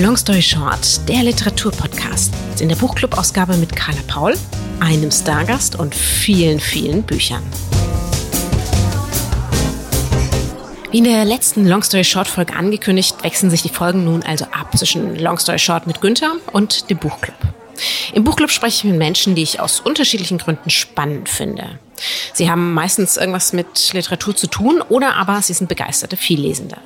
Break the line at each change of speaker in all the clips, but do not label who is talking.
Long Story Short, der Literaturpodcast. In der Buchclub-Ausgabe mit Carla Paul, einem Stargast und vielen, vielen Büchern. Wie in der letzten Long Story Short Folge angekündigt, wechseln sich die Folgen nun also ab zwischen Long Story Short mit Günther und dem Buchclub. Im Buchclub spreche ich mit Menschen, die ich aus unterschiedlichen Gründen spannend finde. Sie haben meistens irgendwas mit Literatur zu tun oder aber sie sind begeisterte Viellesende.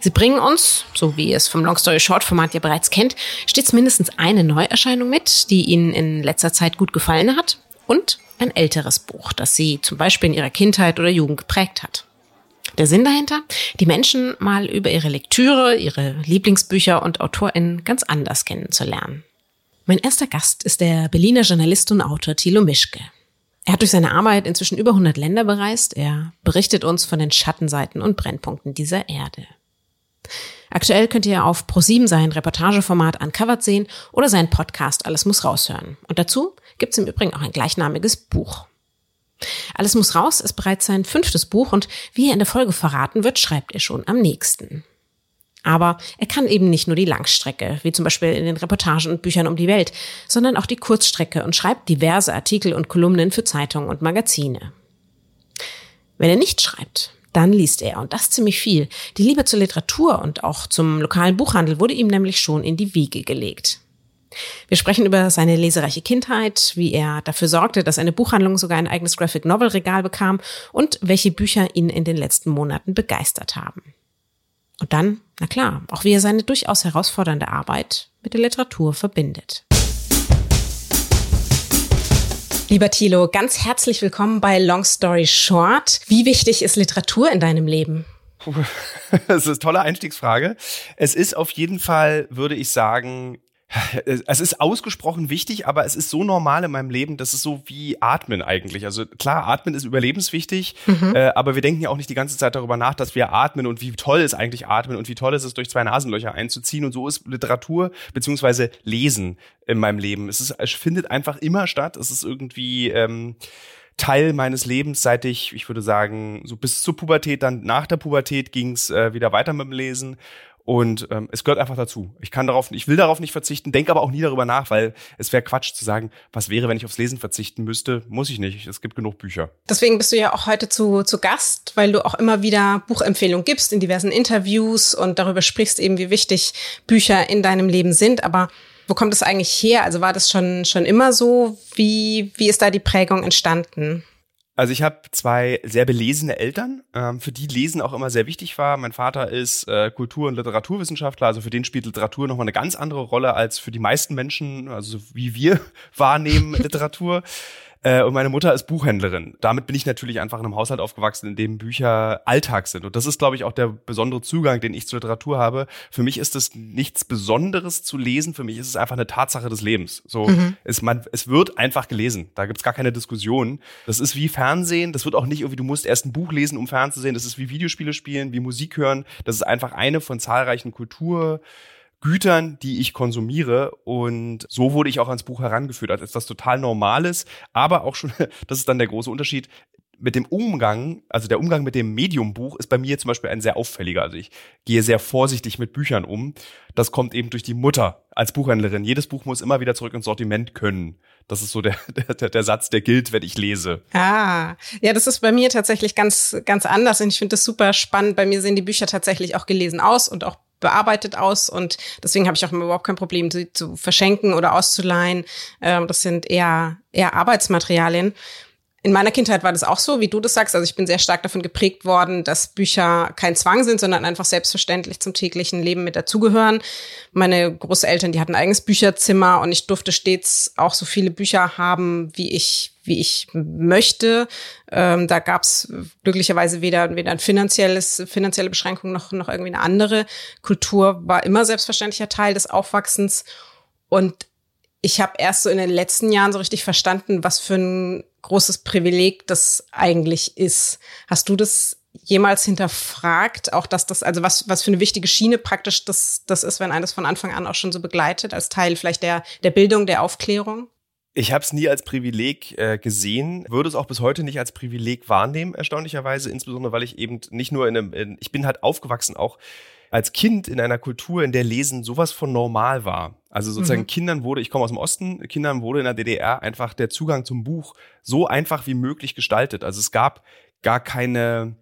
Sie bringen uns, so wie ihr es vom Long Story Short Format ja bereits kennt, stets mindestens eine Neuerscheinung mit, die Ihnen in letzter Zeit gut gefallen hat und ein älteres Buch, das Sie zum Beispiel in Ihrer Kindheit oder Jugend geprägt hat. Der Sinn dahinter? Die Menschen mal über ihre Lektüre, ihre Lieblingsbücher und AutorInnen ganz anders kennenzulernen. Mein erster Gast ist der Berliner Journalist und Autor Thilo Mischke. Er hat durch seine Arbeit inzwischen über 100 Länder bereist. Er berichtet uns von den Schattenseiten und Brennpunkten dieser Erde. Aktuell könnt ihr auf ProSieben sein Reportageformat Uncovered sehen oder seinen Podcast Alles muss raushören. Und dazu gibt's im Übrigen auch ein gleichnamiges Buch. Alles muss raus ist bereits sein fünftes Buch und wie er in der Folge verraten wird, schreibt er schon am nächsten. Aber er kann eben nicht nur die Langstrecke, wie zum Beispiel in den Reportagen und Büchern um die Welt, sondern auch die Kurzstrecke und schreibt diverse Artikel und Kolumnen für Zeitungen und Magazine. Wenn er nicht schreibt, dann liest er und das ziemlich viel. Die Liebe zur Literatur und auch zum lokalen Buchhandel wurde ihm nämlich schon in die Wiege gelegt. Wir sprechen über seine lesereiche Kindheit, wie er dafür sorgte, dass eine Buchhandlung sogar ein eigenes Graphic Novel Regal bekam und welche Bücher ihn in den letzten Monaten begeistert haben. Und dann, na klar, auch wie er seine durchaus herausfordernde Arbeit mit der Literatur verbindet. Lieber Thilo, ganz herzlich willkommen bei Long Story Short. Wie wichtig ist Literatur in deinem Leben?
Das ist eine tolle Einstiegsfrage. Es ist auf jeden Fall, würde ich sagen, es ist ausgesprochen wichtig, aber es ist so normal in meinem Leben, dass es so wie Atmen eigentlich. Also klar, Atmen ist überlebenswichtig, mhm. äh, aber wir denken ja auch nicht die ganze Zeit darüber nach, dass wir atmen und wie toll ist eigentlich Atmen und wie toll ist es, durch zwei Nasenlöcher einzuziehen. Und so ist Literatur beziehungsweise Lesen in meinem Leben. Es, ist, es findet einfach immer statt. Es ist irgendwie ähm, Teil meines Lebens, seit ich, ich würde sagen, so bis zur Pubertät, dann nach der Pubertät ging es äh, wieder weiter mit dem Lesen. Und ähm, es gehört einfach dazu. Ich kann darauf, ich will darauf nicht verzichten, denke aber auch nie darüber nach, weil es wäre Quatsch zu sagen, was wäre, wenn ich aufs Lesen verzichten müsste. Muss ich nicht. Es gibt genug Bücher.
Deswegen bist du ja auch heute zu, zu Gast, weil du auch immer wieder Buchempfehlungen gibst in diversen Interviews und darüber sprichst eben, wie wichtig Bücher in deinem Leben sind. Aber wo kommt es eigentlich her? Also war das schon, schon immer so? Wie, wie ist da die Prägung entstanden?
Also ich habe zwei sehr belesene Eltern, ähm, für die Lesen auch immer sehr wichtig war. Mein Vater ist äh, Kultur- und Literaturwissenschaftler, also für den spielt Literatur nochmal eine ganz andere Rolle als für die meisten Menschen, also wie wir wahrnehmen Literatur. Äh, und meine Mutter ist Buchhändlerin. Damit bin ich natürlich einfach in einem Haushalt aufgewachsen, in dem Bücher Alltag sind. Und das ist, glaube ich, auch der besondere Zugang, den ich zur Literatur habe. Für mich ist es nichts Besonderes zu lesen. Für mich ist es einfach eine Tatsache des Lebens. So, mhm. es, man, es wird einfach gelesen. Da gibt's gar keine Diskussion. Das ist wie Fernsehen. Das wird auch nicht irgendwie, du musst erst ein Buch lesen, um Fernsehen zu sehen. Das ist wie Videospiele spielen, wie Musik hören. Das ist einfach eine von zahlreichen Kultur Gütern, die ich konsumiere. Und so wurde ich auch ans Buch herangeführt, als etwas total Normales, aber auch schon, das ist dann der große Unterschied, mit dem Umgang, also der Umgang mit dem Mediumbuch ist bei mir zum Beispiel ein sehr auffälliger. Also ich gehe sehr vorsichtig mit Büchern um. Das kommt eben durch die Mutter als Buchhändlerin. Jedes Buch muss immer wieder zurück ins Sortiment können. Das ist so der, der, der Satz, der gilt, wenn ich lese.
Ah, ja, das ist bei mir tatsächlich ganz, ganz anders und ich finde das super spannend. Bei mir sehen die Bücher tatsächlich auch gelesen aus und auch bearbeitet aus und deswegen habe ich auch überhaupt kein Problem, sie zu verschenken oder auszuleihen. Ähm, das sind eher, eher Arbeitsmaterialien. In meiner Kindheit war das auch so, wie du das sagst. Also ich bin sehr stark davon geprägt worden, dass Bücher kein Zwang sind, sondern einfach selbstverständlich zum täglichen Leben mit dazugehören. Meine Großeltern, die hatten ein eigenes Bücherzimmer und ich durfte stets auch so viele Bücher haben, wie ich wie ich möchte. Ähm, da gab es glücklicherweise weder, weder ein finanzielles, finanzielle Beschränkung noch, noch irgendwie eine andere. Kultur war immer selbstverständlicher Teil des Aufwachsens. Und ich habe erst so in den letzten Jahren so richtig verstanden, was für ein großes Privileg das eigentlich ist. Hast du das jemals hinterfragt, auch dass das, also was, was für eine wichtige Schiene praktisch das, das ist, wenn eines von Anfang an auch schon so begleitet, als Teil vielleicht der, der Bildung, der Aufklärung?
Ich habe es nie als Privileg äh, gesehen, würde es auch bis heute nicht als Privileg wahrnehmen, erstaunlicherweise, insbesondere weil ich eben nicht nur in einem, in, ich bin halt aufgewachsen auch als Kind in einer Kultur, in der Lesen sowas von normal war. Also sozusagen mhm. Kindern wurde, ich komme aus dem Osten, Kindern wurde in der DDR einfach der Zugang zum Buch so einfach wie möglich gestaltet. Also es gab gar keine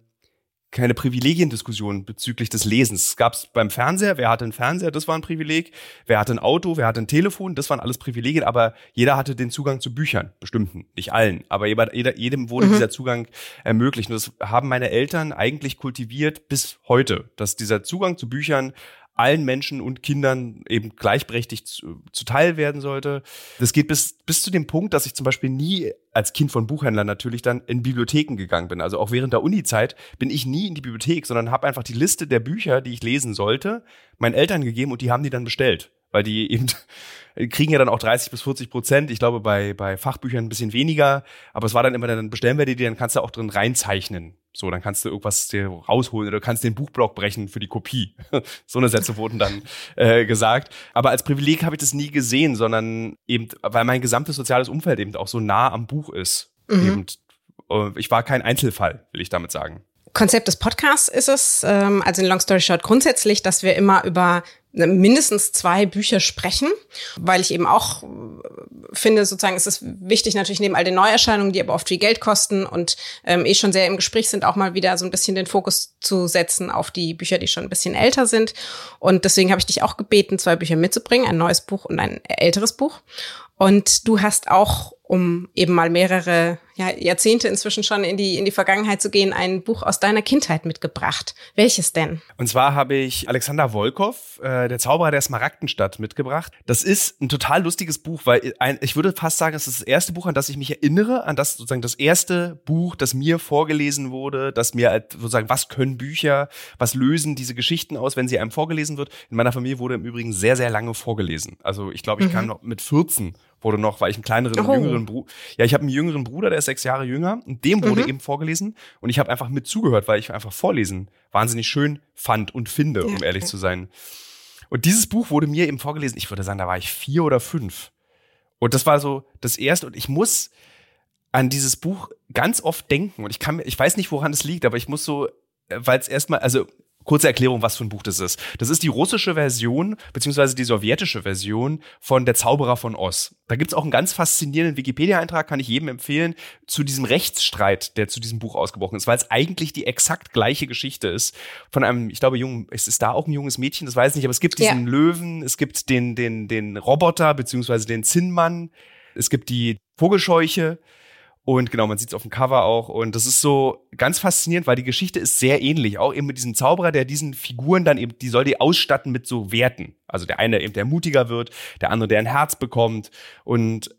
keine Privilegiendiskussion bezüglich des Lesens. Es gab es beim Fernseher, wer hatte einen Fernseher, das war ein Privileg, wer hatte ein Auto, wer hatte ein Telefon, das waren alles Privilegien, aber jeder hatte den Zugang zu Büchern, bestimmten, nicht allen, aber jeder, jedem wurde mhm. dieser Zugang ermöglicht. Und das haben meine Eltern eigentlich kultiviert bis heute, dass dieser Zugang zu Büchern allen Menschen und Kindern eben gleichberechtigt zu, zuteil werden sollte. Das geht bis, bis zu dem Punkt, dass ich zum Beispiel nie als Kind von Buchhändlern natürlich dann in Bibliotheken gegangen bin. Also auch während der Uni-Zeit bin ich nie in die Bibliothek, sondern habe einfach die Liste der Bücher, die ich lesen sollte, meinen Eltern gegeben und die haben die dann bestellt weil die eben kriegen ja dann auch 30 bis 40 Prozent. Ich glaube, bei, bei Fachbüchern ein bisschen weniger. Aber es war dann immer, dann bestellen wir die, dann kannst du auch drin reinzeichnen. So, dann kannst du irgendwas dir rausholen oder du kannst den Buchblock brechen für die Kopie. so eine Sätze wurden dann äh, gesagt. Aber als Privileg habe ich das nie gesehen, sondern eben, weil mein gesamtes soziales Umfeld eben auch so nah am Buch ist. Mhm. Eben, äh, ich war kein Einzelfall, will ich damit sagen.
Konzept des Podcasts ist es, ähm, also in Long Story Short grundsätzlich, dass wir immer über mindestens zwei Bücher sprechen, weil ich eben auch finde, sozusagen ist es wichtig, natürlich neben all den Neuerscheinungen, die aber oft viel Geld kosten und ähm, eh schon sehr im Gespräch sind, auch mal wieder so ein bisschen den Fokus zu setzen auf die Bücher, die schon ein bisschen älter sind. Und deswegen habe ich dich auch gebeten, zwei Bücher mitzubringen, ein neues Buch und ein älteres Buch. Und du hast auch, um eben mal mehrere ja, Jahrzehnte inzwischen schon in die, in die Vergangenheit zu gehen, ein Buch aus deiner Kindheit mitgebracht. Welches denn?
Und zwar habe ich Alexander Wolkow, äh, der Zauberer der Smaragdenstadt, mitgebracht. Das ist ein total lustiges Buch, weil ein, ich würde fast sagen, es ist das erste Buch, an das ich mich erinnere, an das sozusagen das erste Buch, das mir vorgelesen wurde, das mir sozusagen, was können Bücher, was lösen diese Geschichten aus, wenn sie einem vorgelesen wird. In meiner Familie wurde im Übrigen sehr, sehr lange vorgelesen. Also ich glaube, ich mhm. kam noch mit 14 wurde noch, weil ich einen kleineren, oh. jüngeren Bruder, ja, ich habe einen jüngeren Bruder, der ist sechs Jahre jünger und dem wurde mhm. eben vorgelesen und ich habe einfach mit zugehört, weil ich einfach vorlesen wahnsinnig schön fand und finde, um ehrlich zu sein. Und dieses Buch wurde mir eben vorgelesen, ich würde sagen, da war ich vier oder fünf. Und das war so das erste und ich muss an dieses Buch ganz oft denken und ich kann, ich weiß nicht, woran es liegt, aber ich muss so, äh, weil es erstmal, also Kurze Erklärung, was für ein Buch das ist. Das ist die russische Version, beziehungsweise die sowjetische Version von Der Zauberer von Oz. Da gibt's auch einen ganz faszinierenden Wikipedia-Eintrag, kann ich jedem empfehlen, zu diesem Rechtsstreit, der zu diesem Buch ausgebrochen ist, weil es eigentlich die exakt gleiche Geschichte ist. Von einem, ich glaube, jungen, es ist da auch ein junges Mädchen, das weiß ich nicht, aber es gibt diesen ja. Löwen, es gibt den, den, den Roboter, beziehungsweise den Zinnmann, es gibt die Vogelscheuche und genau, man sieht es auf dem Cover auch. Und das ist so ganz faszinierend, weil die Geschichte ist sehr ähnlich. Auch eben mit diesem Zauberer, der diesen Figuren dann eben, die soll die ausstatten mit so Werten. Also der eine eben, der mutiger wird, der andere, der ein Herz bekommt. Und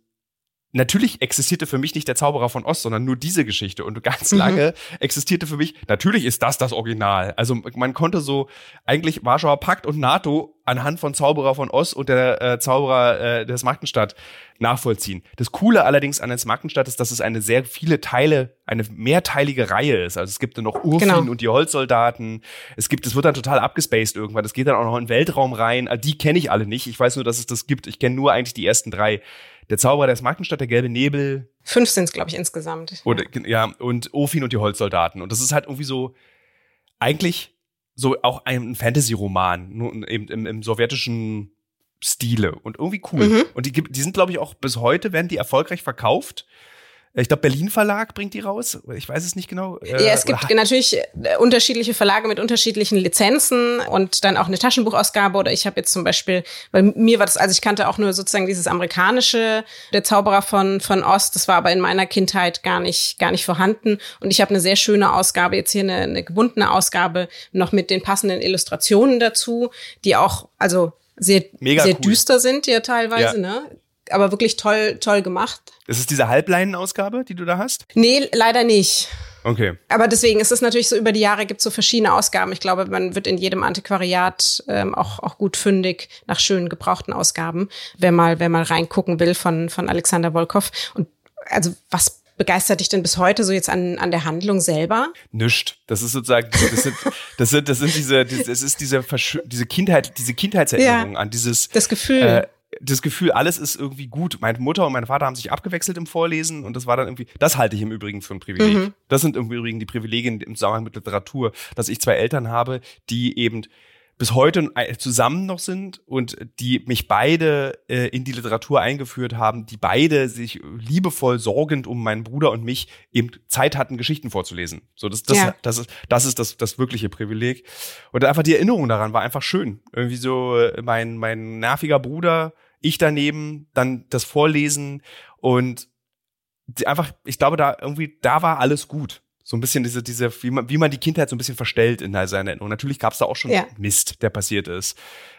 natürlich existierte für mich nicht der Zauberer von Ost, sondern nur diese Geschichte. Und ganz mhm. lange existierte für mich, natürlich ist das das Original. Also man konnte so eigentlich Warschauer Pakt und NATO anhand von Zauberer von Ost und der äh, Zauberer äh, des Markenstadt nachvollziehen. Das Coole allerdings an der Markenstadt ist, dass es eine sehr viele Teile, eine mehrteilige Reihe ist. Also es gibt dann noch Urfin genau. und die Holzsoldaten. Es gibt, es wird dann total abgespaced irgendwann. Es geht dann auch noch in den Weltraum rein. Also die kenne ich alle nicht. Ich weiß nur, dass es das gibt. Ich kenne nur eigentlich die ersten drei. Der Zauberer der Markenstadt, der gelbe Nebel.
Fünf sind es, glaube ich, insgesamt.
Oder, ja, und Ofin und die Holzsoldaten. Und das ist halt irgendwie so, eigentlich so auch ein Fantasy-Roman, nur eben im, im sowjetischen Stile und irgendwie cool. Mhm. Und die, die sind, glaube ich, auch bis heute, werden die erfolgreich verkauft. Ich glaube, Berlin Verlag bringt die raus. Ich weiß es nicht genau.
Ja, es gibt äh, natürlich äh, unterschiedliche Verlage mit unterschiedlichen Lizenzen und dann auch eine Taschenbuchausgabe. Oder ich habe jetzt zum Beispiel, weil mir war das, also ich kannte auch nur sozusagen dieses amerikanische, der Zauberer von von Ost. Das war aber in meiner Kindheit gar nicht gar nicht vorhanden. Und ich habe eine sehr schöne Ausgabe jetzt hier eine, eine gebundene Ausgabe noch mit den passenden Illustrationen dazu, die auch also sehr, Mega sehr cool. düster sind ja teilweise, ja. ne? Aber wirklich toll, toll gemacht.
Ist es diese Halbleinen-Ausgabe, die du da hast?
Nee, leider nicht.
Okay.
Aber deswegen ist es natürlich so, über die Jahre gibt es so verschiedene Ausgaben. Ich glaube, man wird in jedem Antiquariat ähm, auch, auch gut fündig nach schönen gebrauchten Ausgaben, wer mal, wer mal reingucken will von, von Alexander Wolkow. Und also was begeistert dich denn bis heute so jetzt an, an der Handlung selber?
Nischt. Das ist sozusagen, das sind, das sind, das sind diese, das ist diese, diese Kindheit, diese Kindheitserinnerung ja, an dieses.
Das Gefühl. Äh,
das Gefühl, alles ist irgendwie gut. Meine Mutter und mein Vater haben sich abgewechselt im Vorlesen und das war dann irgendwie, das halte ich im Übrigen für ein Privileg. Mhm. Das sind im Übrigen die Privilegien im Zusammenhang mit Literatur, dass ich zwei Eltern habe, die eben bis heute äh, zusammen noch sind und die mich beide äh, in die Literatur eingeführt haben, die beide sich liebevoll sorgend um meinen Bruder und mich eben Zeit hatten, Geschichten vorzulesen. So, das, das, ja. das ist, das ist das, das wirkliche Privileg. Und einfach die Erinnerung daran war einfach schön. Irgendwie so äh, mein, mein nerviger Bruder, ich daneben, dann das Vorlesen und einfach, ich glaube, da irgendwie, da war alles gut so ein bisschen diese, diese, wie man, wie man die Kindheit so ein bisschen verstellt in seiner Erinnerung. Natürlich gab es da auch schon ja. Mist, der passiert ist.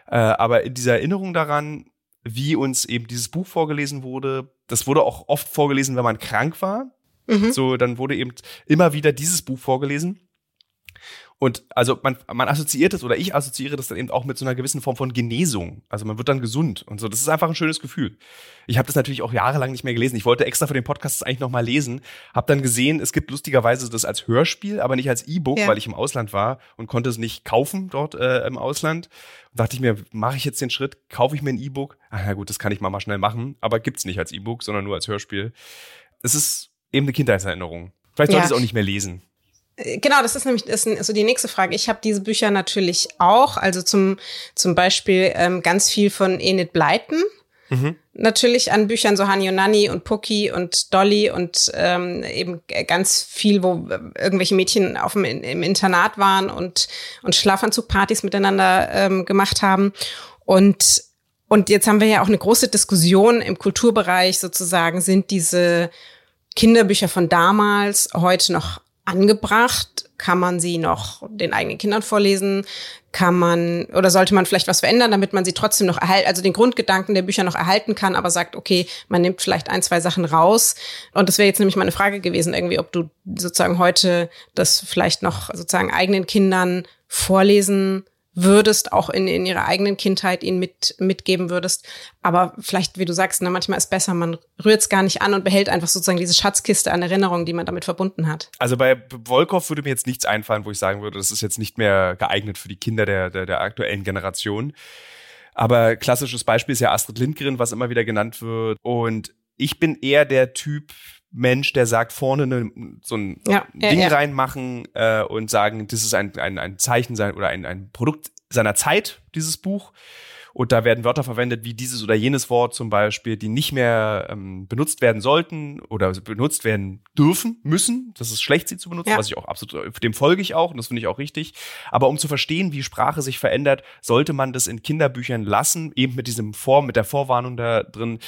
Äh, aber in dieser Erinnerung daran, wie uns eben dieses Buch vorgelesen wurde, das wurde auch oft vorgelesen, wenn man krank war. Mhm. So, dann wurde eben immer wieder dieses Buch vorgelesen. Und also man, man assoziiert es oder ich assoziiere das dann eben auch mit so einer gewissen Form von Genesung. Also man wird dann gesund und so. Das ist einfach ein schönes Gefühl. Ich habe das natürlich auch jahrelang nicht mehr gelesen. Ich wollte extra für den Podcast eigentlich noch mal lesen, habe dann gesehen, es gibt lustigerweise das als Hörspiel, aber nicht als E-Book, ja. weil ich im Ausland war und konnte es nicht kaufen dort äh, im Ausland. Und dachte ich mir, mache ich jetzt den Schritt, kaufe ich mir ein E-Book? Ah na gut, das kann ich mal mal schnell machen, aber gibt's nicht als E-Book, sondern nur als Hörspiel. Es ist eben eine Kindheitserinnerung. Vielleicht sollte ich es auch nicht mehr lesen.
Genau, das ist nämlich das ist so die nächste Frage. Ich habe diese Bücher natürlich auch, also zum, zum Beispiel ähm, ganz viel von Enid Blyton. Mhm. Natürlich an Büchern so Hani und Nanny und Pucky und Dolly und ähm, eben ganz viel, wo irgendwelche Mädchen auf dem, im Internat waren und, und Schlafanzugpartys miteinander ähm, gemacht haben. Und, und jetzt haben wir ja auch eine große Diskussion im Kulturbereich sozusagen, sind diese Kinderbücher von damals heute noch angebracht? Kann man sie noch den eigenen Kindern vorlesen? Kann man oder sollte man vielleicht was verändern, damit man sie trotzdem noch erhalten, also den Grundgedanken der Bücher noch erhalten kann, aber sagt, okay, man nimmt vielleicht ein, zwei Sachen raus. Und das wäre jetzt nämlich meine Frage gewesen, irgendwie, ob du sozusagen heute das vielleicht noch sozusagen eigenen Kindern vorlesen würdest, auch in, in ihrer eigenen Kindheit ihnen mit, mitgeben würdest. Aber vielleicht, wie du sagst, ne, manchmal ist besser, man rührt es gar nicht an und behält einfach sozusagen diese Schatzkiste an Erinnerungen, die man damit verbunden hat.
Also bei Volkov würde mir jetzt nichts einfallen, wo ich sagen würde, das ist jetzt nicht mehr geeignet für die Kinder der, der, der aktuellen Generation. Aber klassisches Beispiel ist ja Astrid Lindgren, was immer wieder genannt wird. Und ich bin eher der Typ, Mensch, der sagt, vorne ne, so ein ja, Ding ja, ja. reinmachen äh, und sagen, das ist ein, ein, ein Zeichen sein oder ein, ein Produkt seiner Zeit, dieses Buch. Und da werden Wörter verwendet wie dieses oder jenes Wort zum Beispiel, die nicht mehr ähm, benutzt werden sollten oder benutzt werden dürfen, müssen. Das ist schlecht, sie zu benutzen, ja. was ich auch absolut, dem folge ich auch und das finde ich auch richtig. Aber um zu verstehen, wie Sprache sich verändert, sollte man das in Kinderbüchern lassen, eben mit diesem Vor, mit der Vorwarnung da drin,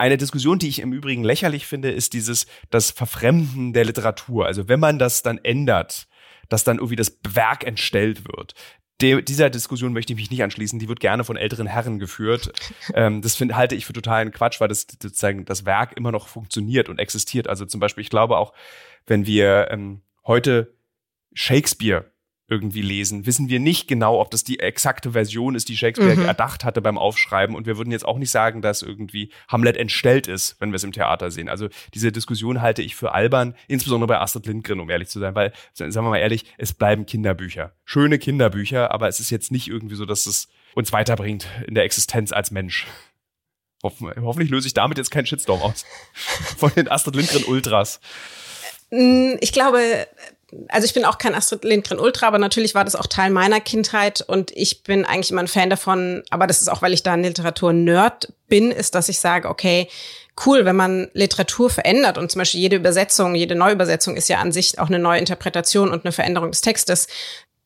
eine Diskussion, die ich im Übrigen lächerlich finde, ist dieses, das Verfremden der Literatur. Also wenn man das dann ändert, dass dann irgendwie das Werk entstellt wird. De dieser Diskussion möchte ich mich nicht anschließen. Die wird gerne von älteren Herren geführt. ähm, das find, halte ich für totalen Quatsch, weil das sozusagen das Werk immer noch funktioniert und existiert. Also zum Beispiel, ich glaube auch, wenn wir ähm, heute Shakespeare irgendwie lesen, wissen wir nicht genau, ob das die exakte Version ist, die Shakespeare mhm. erdacht hatte beim Aufschreiben. Und wir würden jetzt auch nicht sagen, dass irgendwie Hamlet entstellt ist, wenn wir es im Theater sehen. Also diese Diskussion halte ich für albern, insbesondere bei Astrid Lindgren, um ehrlich zu sein, weil, sagen wir mal ehrlich, es bleiben Kinderbücher. Schöne Kinderbücher, aber es ist jetzt nicht irgendwie so, dass es uns weiterbringt in der Existenz als Mensch. Hoffen, hoffentlich löse ich damit jetzt keinen Shitstorm aus. Von den Astrid Lindgren Ultras.
Mm, ich glaube, also ich bin auch kein Astrid Lindgren Ultra, aber natürlich war das auch Teil meiner Kindheit und ich bin eigentlich immer ein Fan davon, aber das ist auch, weil ich da ein Literatur-Nerd bin, ist, dass ich sage, okay, cool, wenn man Literatur verändert und zum Beispiel jede Übersetzung, jede Neuübersetzung ist ja an sich auch eine neue Interpretation und eine Veränderung des Textes,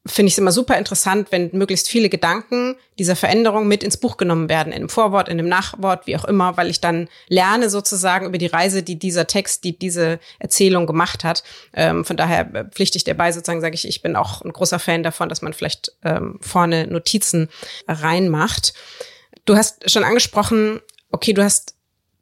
finde ich es immer super interessant, wenn möglichst viele Gedanken dieser Veränderung mit ins Buch genommen werden, in dem Vorwort, in dem Nachwort, wie auch immer, weil ich dann lerne sozusagen über die Reise, die dieser Text, die diese Erzählung gemacht hat. Ähm, von daher pflichte ich dabei sozusagen, sage ich, ich bin auch ein großer Fan davon, dass man vielleicht ähm, vorne Notizen reinmacht. Du hast schon angesprochen, okay, du hast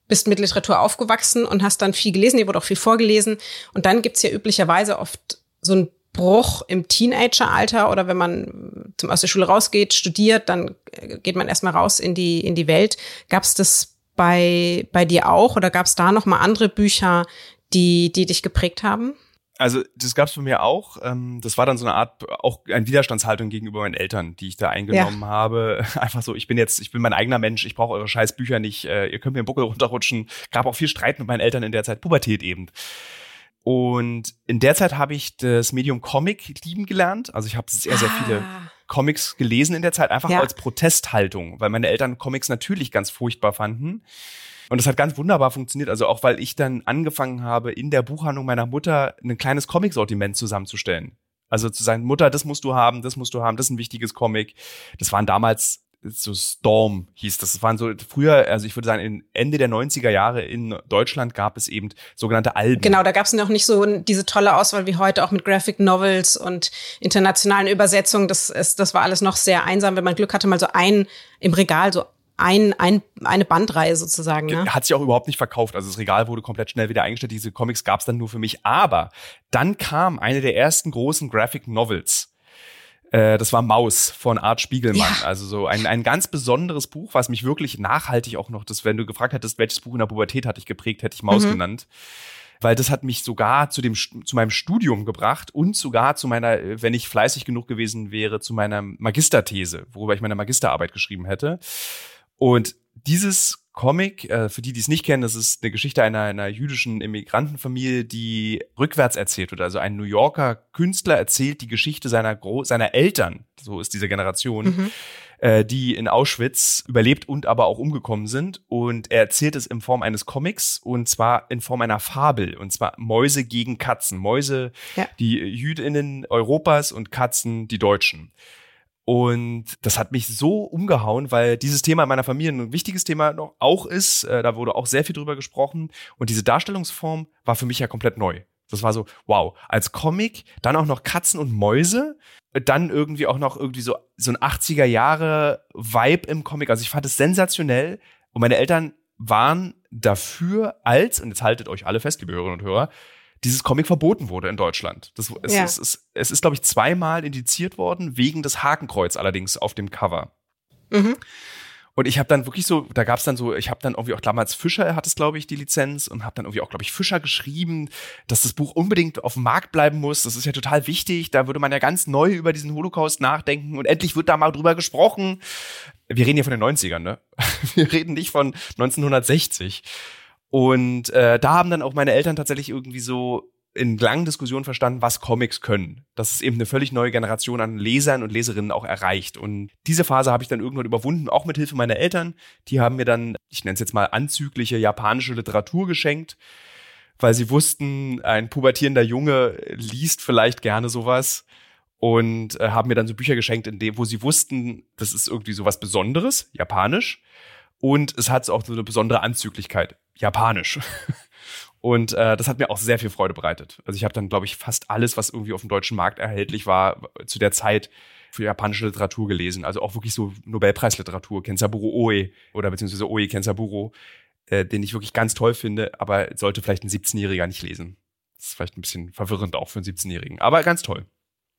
bist mit Literatur aufgewachsen und hast dann viel gelesen, dir wurde auch viel vorgelesen. Und dann gibt's ja üblicherweise oft so ein Bruch im Teenageralter oder wenn man zum aus der Schule rausgeht, studiert, dann geht man erstmal raus in die in die Welt. Gab es das bei bei dir auch oder gab es da noch mal andere Bücher, die die dich geprägt haben?
Also das gab es bei mir auch. Ähm, das war dann so eine Art, auch eine Widerstandshaltung gegenüber meinen Eltern, die ich da eingenommen ja. habe. Einfach so, ich bin jetzt, ich bin mein eigener Mensch, ich brauche eure scheiß Bücher nicht, äh, ihr könnt mir den Buckel runterrutschen. Gab auch viel Streit mit meinen Eltern in der Zeit, Pubertät eben. Und in der Zeit habe ich das Medium Comic lieben gelernt. Also ich habe sehr, sehr viele ah. Comics gelesen in der Zeit, einfach ja. als Protesthaltung, weil meine Eltern Comics natürlich ganz furchtbar fanden. Und das hat ganz wunderbar funktioniert. Also auch, weil ich dann angefangen habe, in der Buchhandlung meiner Mutter ein kleines Comic-Sortiment zusammenzustellen. Also zu sagen, Mutter, das musst du haben, das musst du haben, das ist ein wichtiges Comic. Das waren damals so Storm hieß das. Das waren so früher, also ich würde sagen, in Ende der 90er Jahre in Deutschland gab es eben sogenannte Alben.
Genau, da gab es noch nicht so diese tolle Auswahl wie heute, auch mit Graphic Novels und internationalen Übersetzungen. Das, ist, das war alles noch sehr einsam. Wenn man Glück hatte, mal so ein im Regal, so ein, ein, eine Bandreihe sozusagen. Ne?
Hat sich auch überhaupt nicht verkauft. Also das Regal wurde komplett schnell wieder eingestellt. Diese Comics gab es dann nur für mich. Aber dann kam eine der ersten großen Graphic Novels. Äh, das war Maus von Art Spiegelmann. Ja. Also so ein, ein ganz besonderes Buch, was mich wirklich nachhaltig auch noch, das, wenn du gefragt hättest, welches Buch in der Pubertät hatte ich geprägt, hätte ich Maus mhm. genannt weil das hat mich sogar zu dem zu meinem Studium gebracht und sogar zu meiner, wenn ich fleißig genug gewesen wäre, zu meiner Magisterthese, worüber ich meine Magisterarbeit geschrieben hätte. Und dieses Comic, äh, für die, die es nicht kennen, das ist eine Geschichte einer, einer jüdischen Immigrantenfamilie, die rückwärts erzählt wird. Also ein New Yorker Künstler erzählt die Geschichte seiner, Gro seiner Eltern, so ist diese Generation, mhm. äh, die in Auschwitz überlebt und aber auch umgekommen sind. Und er erzählt es in Form eines Comics und zwar in Form einer Fabel. Und zwar Mäuse gegen Katzen. Mäuse, ja. die Jüdinnen Europas und Katzen, die Deutschen. Und das hat mich so umgehauen, weil dieses Thema in meiner Familie ein wichtiges Thema noch auch ist. Äh, da wurde auch sehr viel drüber gesprochen. Und diese Darstellungsform war für mich ja komplett neu. Das war so, wow, als Comic, dann auch noch Katzen und Mäuse, dann irgendwie auch noch irgendwie so, so ein 80er Jahre Vibe im Comic. Also ich fand es sensationell. Und meine Eltern waren dafür als, und jetzt haltet euch alle fest, liebe Hörerinnen und Hörer, dieses Comic verboten wurde in Deutschland. Das, es, ja. es, es, es ist, glaube ich, zweimal indiziert worden, wegen des Hakenkreuz allerdings auf dem Cover. Mhm. Und ich habe dann wirklich so, da gab es dann so, ich habe dann irgendwie auch damals Fischer hat es, glaube ich, die Lizenz und habe dann irgendwie auch, glaube ich, Fischer geschrieben, dass das Buch unbedingt auf dem Markt bleiben muss. Das ist ja total wichtig. Da würde man ja ganz neu über diesen Holocaust nachdenken und endlich wird da mal drüber gesprochen. Wir reden hier von den 90ern, ne? Wir reden nicht von 1960. Und äh, da haben dann auch meine Eltern tatsächlich irgendwie so in langen Diskussionen verstanden, was Comics können. Dass es eben eine völlig neue Generation an Lesern und Leserinnen auch erreicht. Und diese Phase habe ich dann irgendwann überwunden, auch mit Hilfe meiner Eltern. Die haben mir dann, ich nenne es jetzt mal, anzügliche japanische Literatur geschenkt, weil sie wussten, ein pubertierender Junge liest vielleicht gerne sowas und äh, haben mir dann so Bücher geschenkt, in dem, wo sie wussten, das ist irgendwie sowas Besonderes, japanisch. Und es hat auch so eine besondere Anzüglichkeit japanisch. Und äh, das hat mir auch sehr viel Freude bereitet. Also ich habe dann, glaube ich, fast alles, was irgendwie auf dem deutschen Markt erhältlich war, zu der Zeit für japanische Literatur gelesen. Also auch wirklich so Nobelpreisliteratur, Kensaburo Oe oder beziehungsweise Oe Kensaburo, äh, den ich wirklich ganz toll finde, aber sollte vielleicht ein 17-Jähriger nicht lesen. Das ist vielleicht ein bisschen verwirrend auch für einen 17-Jährigen, aber ganz toll.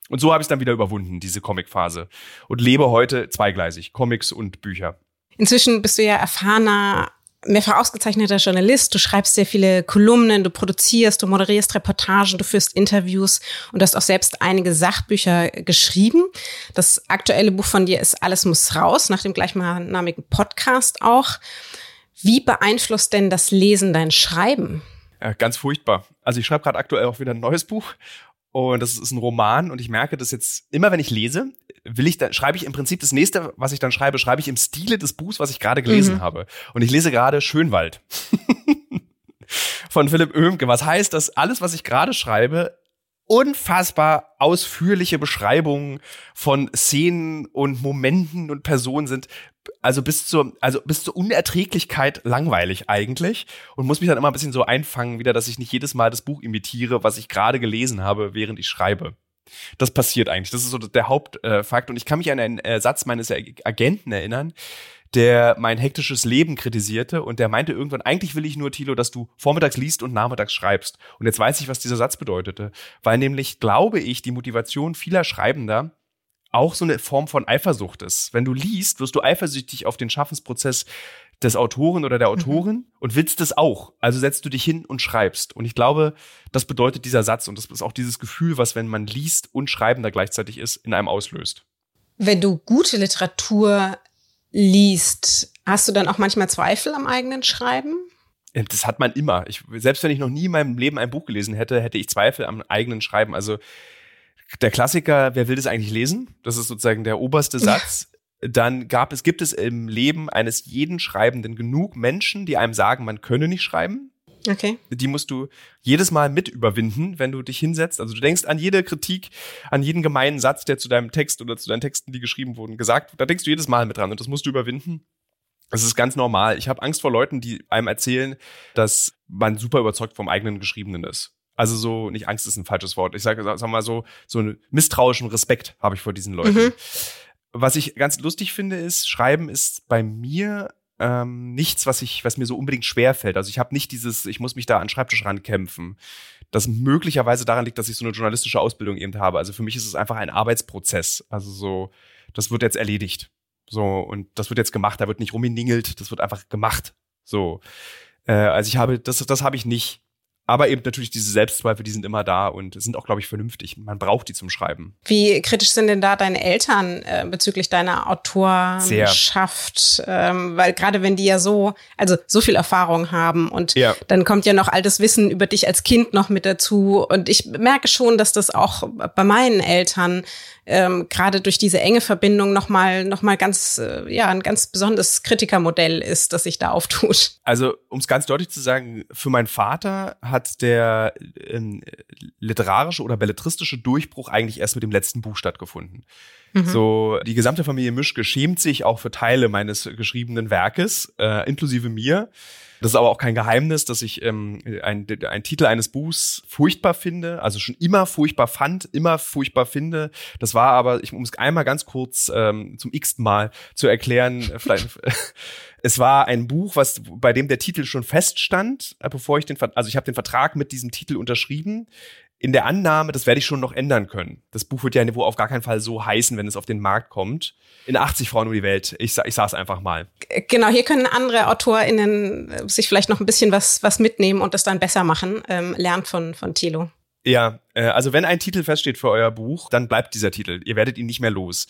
Und so habe ich es dann wieder überwunden, diese Comic-Phase. Und lebe heute zweigleisig, Comics und Bücher.
Inzwischen bist du ja erfahrener mehrfach ausgezeichneter Journalist. Du schreibst sehr viele Kolumnen, du produzierst, du moderierst Reportagen, du führst Interviews und du hast auch selbst einige Sachbücher geschrieben. Das aktuelle Buch von dir ist Alles muss raus, nach dem gleichnamigen Podcast auch. Wie beeinflusst denn das Lesen dein Schreiben?
Ja, ganz furchtbar. Also ich schreibe gerade aktuell auch wieder ein neues Buch und das ist ein Roman und ich merke, dass jetzt immer, wenn ich lese, will ich dann schreibe ich im Prinzip das nächste, was ich dann schreibe, schreibe ich im Stile des Buchs, was ich gerade gelesen mhm. habe. Und ich lese gerade Schönwald von Philipp Oehmke. Was heißt, dass alles, was ich gerade schreibe, unfassbar ausführliche Beschreibungen von Szenen und Momenten und Personen sind, also bis zur, also bis zur Unerträglichkeit langweilig eigentlich und muss mich dann immer ein bisschen so einfangen wieder, dass ich nicht jedes Mal das Buch imitiere, was ich gerade gelesen habe, während ich schreibe. Das passiert eigentlich. Das ist so der Hauptfakt. und ich kann mich an einen äh, Satz meines Agenten erinnern, der mein hektisches Leben kritisierte und der meinte irgendwann, eigentlich will ich nur, Tilo, dass du vormittags liest und nachmittags schreibst. Und jetzt weiß ich, was dieser Satz bedeutete. Weil nämlich, glaube ich, die Motivation vieler Schreibender auch so eine Form von Eifersucht ist. Wenn du liest, wirst du eifersüchtig auf den Schaffensprozess des Autoren oder der mhm. Autorin mhm. und willst es auch. Also setzt du dich hin und schreibst. Und ich glaube, das bedeutet dieser Satz und das ist auch dieses Gefühl, was, wenn man liest und schreiben da gleichzeitig ist, in einem auslöst.
Wenn du gute Literatur liest, hast du dann auch manchmal Zweifel am eigenen Schreiben?
Das hat man immer. Ich, selbst wenn ich noch nie in meinem Leben ein Buch gelesen hätte, hätte ich Zweifel am eigenen Schreiben. Also der Klassiker, wer will das eigentlich lesen? Das ist sozusagen der oberste Satz. Dann gab es, gibt es im Leben eines jeden Schreibenden genug Menschen, die einem sagen, man könne nicht schreiben.
Okay.
Die musst du jedes Mal mit überwinden, wenn du dich hinsetzt. Also du denkst an jede Kritik, an jeden gemeinen Satz, der zu deinem Text oder zu deinen Texten, die geschrieben wurden, gesagt wird. Da denkst du jedes Mal mit dran und das musst du überwinden. Das ist ganz normal. Ich habe Angst vor Leuten, die einem erzählen, dass man super überzeugt vom eigenen Geschriebenen ist. Also so, nicht Angst ist ein falsches Wort. Ich sage, sag mal so, so einen misstrauischen Respekt habe ich vor diesen Leuten. Mhm. Was ich ganz lustig finde, ist, Schreiben ist bei mir ähm, nichts, was ich, was mir so unbedingt schwer fällt. Also ich habe nicht dieses, ich muss mich da an den Schreibtisch rankämpfen. Das möglicherweise daran liegt, dass ich so eine journalistische Ausbildung eben habe. Also für mich ist es einfach ein Arbeitsprozess. Also so, das wird jetzt erledigt. So, und das wird jetzt gemacht, da wird nicht rumgeningelt, das wird einfach gemacht. So. Äh, also ich habe, das, das habe ich nicht. Aber eben natürlich diese Selbstzweifel, die sind immer da und sind auch, glaube ich, vernünftig. Man braucht die zum Schreiben.
Wie kritisch sind denn da deine Eltern äh, bezüglich deiner Autorenschaft? Ähm, weil gerade wenn die ja so, also so viel Erfahrung haben und ja. dann kommt ja noch altes Wissen über dich als Kind noch mit dazu. Und ich merke schon, dass das auch bei meinen Eltern ähm, gerade durch diese enge Verbindung nochmal noch mal ganz, äh, ja, ein ganz besonderes Kritikermodell ist, das sich da auftut.
Also, um es ganz deutlich zu sagen, für meinen Vater hat der ähm, literarische oder belletristische Durchbruch eigentlich erst mit dem letzten Buch stattgefunden. Mhm. So, die gesamte Familie Mischke schämt sich auch für Teile meines geschriebenen Werkes, äh, inklusive mir. Das ist aber auch kein Geheimnis, dass ich ähm, ein, ein Titel eines Buchs furchtbar finde, also schon immer furchtbar fand, immer furchtbar finde. Das war aber, ich muss einmal ganz kurz ähm, zum x-ten Mal zu erklären, äh, vielleicht es war ein Buch, was bei dem der Titel schon feststand, äh, bevor ich den, also ich habe den Vertrag mit diesem Titel unterschrieben in der Annahme, das werde ich schon noch ändern können. Das Buch wird ja wohl auf gar keinen Fall so heißen, wenn es auf den Markt kommt. In 80 Frauen um die Welt. Ich, ich sage es einfach mal.
Genau, hier können andere AutorInnen äh, sich vielleicht noch ein bisschen was, was mitnehmen und das dann besser machen. Ähm, lernt von, von Thilo.
Ja, äh, also wenn ein Titel feststeht für euer Buch, dann bleibt dieser Titel. Ihr werdet ihn nicht mehr los.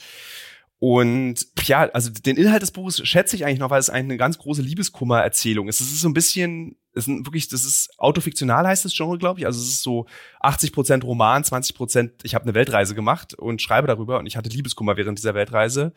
Und ja, also den Inhalt des Buches schätze ich eigentlich noch, weil es eine ganz große Liebeskummer-Erzählung ist. Es ist so ein bisschen, ist wirklich, das ist autofiktional heißt das Genre, glaube ich. Also es ist so 80 Prozent Roman, 20 Prozent. Ich habe eine Weltreise gemacht und schreibe darüber und ich hatte Liebeskummer während dieser Weltreise.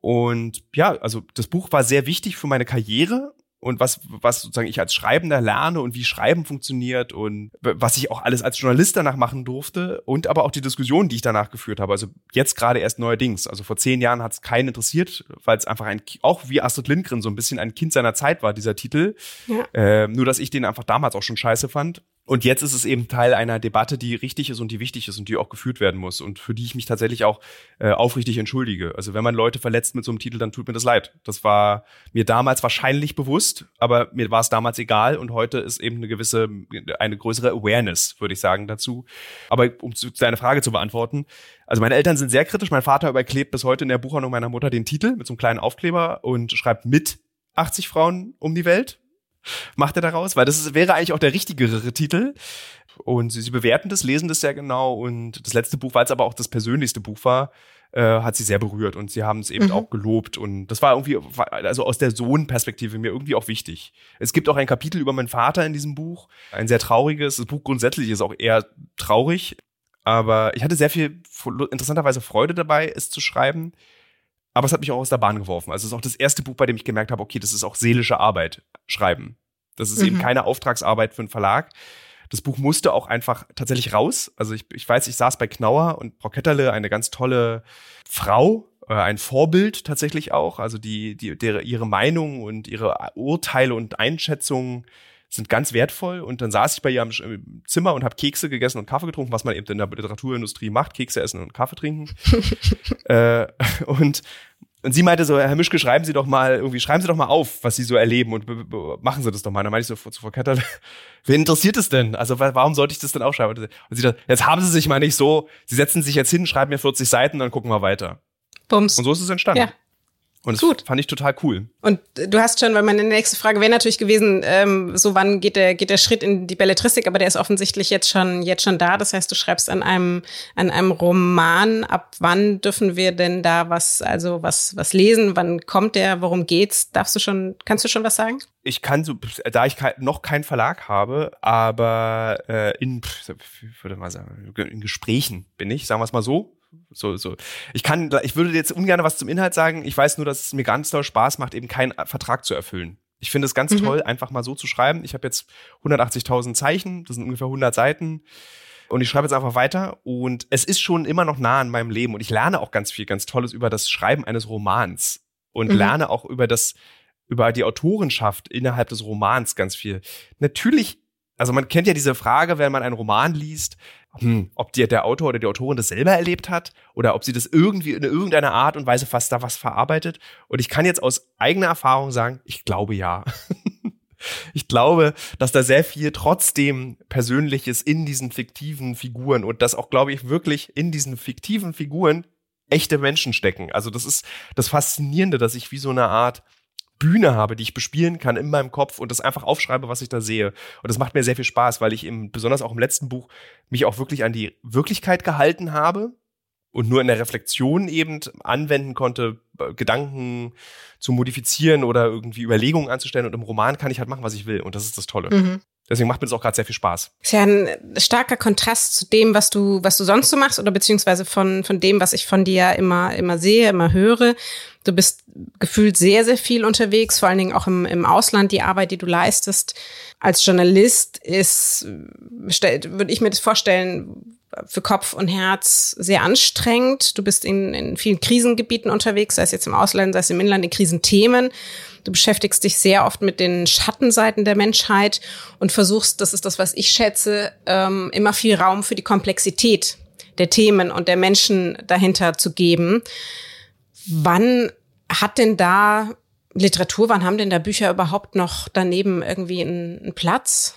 Und ja, also das Buch war sehr wichtig für meine Karriere und was, was sozusagen ich als Schreibender lerne und wie Schreiben funktioniert und was ich auch alles als Journalist danach machen durfte und aber auch die Diskussion, die ich danach geführt habe. Also jetzt gerade erst neuerdings. Also vor zehn Jahren hat es keinen interessiert, weil es einfach ein, auch wie Astrid Lindgren so ein bisschen ein Kind seiner Zeit war, dieser Titel. Ja. Äh, nur, dass ich den einfach damals auch schon scheiße fand. Und jetzt ist es eben Teil einer Debatte, die richtig ist und die wichtig ist und die auch geführt werden muss und für die ich mich tatsächlich auch äh, aufrichtig entschuldige. Also wenn man Leute verletzt mit so einem Titel, dann tut mir das leid. Das war mir damals wahrscheinlich bewusst, aber mir war es damals egal und heute ist eben eine gewisse, eine größere Awareness, würde ich sagen, dazu. Aber um zu, deine Frage zu beantworten, also meine Eltern sind sehr kritisch. Mein Vater überklebt bis heute in der Buchhandlung meiner Mutter den Titel mit so einem kleinen Aufkleber und schreibt mit 80 Frauen um die Welt macht er daraus, weil das ist, wäre eigentlich auch der richtigere Titel. Und sie, sie bewerten das, lesen das sehr genau. Und das letzte Buch, weil es aber auch das persönlichste Buch war, äh, hat sie sehr berührt und sie haben es eben mhm. auch gelobt. Und das war irgendwie, also aus der Sohnperspektive mir irgendwie auch wichtig. Es gibt auch ein Kapitel über meinen Vater in diesem Buch, ein sehr trauriges. Das Buch grundsätzlich ist auch eher traurig, aber ich hatte sehr viel interessanterweise Freude dabei, es zu schreiben. Aber es hat mich auch aus der Bahn geworfen. Also es ist auch das erste Buch, bei dem ich gemerkt habe, okay, das ist auch seelische Arbeit, schreiben. Das ist mhm. eben keine Auftragsarbeit für einen Verlag. Das Buch musste auch einfach tatsächlich raus. Also ich, ich weiß, ich saß bei Knauer und Frau Ketterle, eine ganz tolle Frau, äh, ein Vorbild tatsächlich auch. Also die, die, der, ihre Meinung und ihre Urteile und Einschätzungen sind ganz wertvoll. Und dann saß ich bei ihr im Zimmer und habe Kekse gegessen und Kaffee getrunken, was man eben in der Literaturindustrie macht, Kekse essen und Kaffee trinken. äh, und und sie meinte so, Herr Mischke, schreiben Sie doch mal, irgendwie, schreiben Sie doch mal auf, was Sie so erleben und machen Sie das doch mal. dann meinte ich so zu Frau Ketter, wen interessiert es denn? Also warum sollte ich das denn aufschreiben? Und sie dachte, jetzt haben Sie sich mal nicht so, Sie setzen sich jetzt hin, schreiben mir 40 Seiten, dann gucken wir weiter.
Bums.
Und so ist es entstanden. Ja. Und das Gut. fand ich total cool.
Und du hast schon, weil meine nächste Frage wäre natürlich gewesen, ähm, so wann geht der, geht der Schritt in die Belletristik, aber der ist offensichtlich jetzt schon, jetzt schon da. Das heißt, du schreibst an einem, an einem Roman. Ab wann dürfen wir denn da was, also was, was lesen? Wann kommt der? Worum geht's? Darfst du schon, kannst du schon was sagen?
Ich kann so, da ich noch keinen Verlag habe, aber äh, in, ich würde mal sagen, in Gesprächen bin ich, sagen wir es mal so, so, so. Ich kann, ich würde jetzt ungern was zum Inhalt sagen. Ich weiß nur, dass es mir ganz doll Spaß macht, eben keinen Vertrag zu erfüllen. Ich finde es ganz mhm. toll, einfach mal so zu schreiben. Ich habe jetzt 180.000 Zeichen, das sind ungefähr 100 Seiten. Und ich schreibe jetzt einfach weiter und es ist schon immer noch nah an meinem Leben und ich lerne auch ganz viel, ganz Tolles über das Schreiben eines Romans und mhm. lerne auch über das, über die Autorenschaft innerhalb des Romans ganz viel. Natürlich, also man kennt ja diese Frage, wenn man einen Roman liest, hm, ob die, der Autor oder die Autorin das selber erlebt hat oder ob sie das irgendwie in irgendeiner Art und Weise fast da was verarbeitet. Und ich kann jetzt aus eigener Erfahrung sagen, ich glaube ja. ich glaube, dass da sehr viel trotzdem Persönliches in diesen fiktiven Figuren und dass auch, glaube ich, wirklich in diesen fiktiven Figuren echte Menschen stecken. Also das ist das Faszinierende, dass ich wie so eine Art Bühne habe, die ich bespielen kann in meinem Kopf und das einfach aufschreibe, was ich da sehe. Und das macht mir sehr viel Spaß, weil ich im, besonders auch im letzten Buch mich auch wirklich an die Wirklichkeit gehalten habe und nur in der Reflexion eben anwenden konnte, Gedanken zu modifizieren oder irgendwie Überlegungen anzustellen. Und im Roman kann ich halt machen, was ich will. Und das ist das Tolle. Mhm. Deswegen macht mir das auch gerade sehr viel Spaß.
Ist ja ein starker Kontrast zu dem, was du, was du sonst so machst oder beziehungsweise von, von dem, was ich von dir immer, immer sehe, immer höre. Du bist gefühlt sehr, sehr viel unterwegs, vor allen Dingen auch im, im Ausland. Die Arbeit, die du leistest als Journalist ist, würde ich mir das vorstellen, für Kopf und Herz sehr anstrengend. Du bist in, in vielen Krisengebieten unterwegs, sei es jetzt im Ausland, sei es im Inland, in Krisenthemen. Du beschäftigst dich sehr oft mit den Schattenseiten der Menschheit und versuchst, das ist das, was ich schätze, ähm, immer viel Raum für die Komplexität der Themen und der Menschen dahinter zu geben. Wann hat denn da Literatur, wann haben denn da Bücher überhaupt noch daneben irgendwie einen, einen Platz?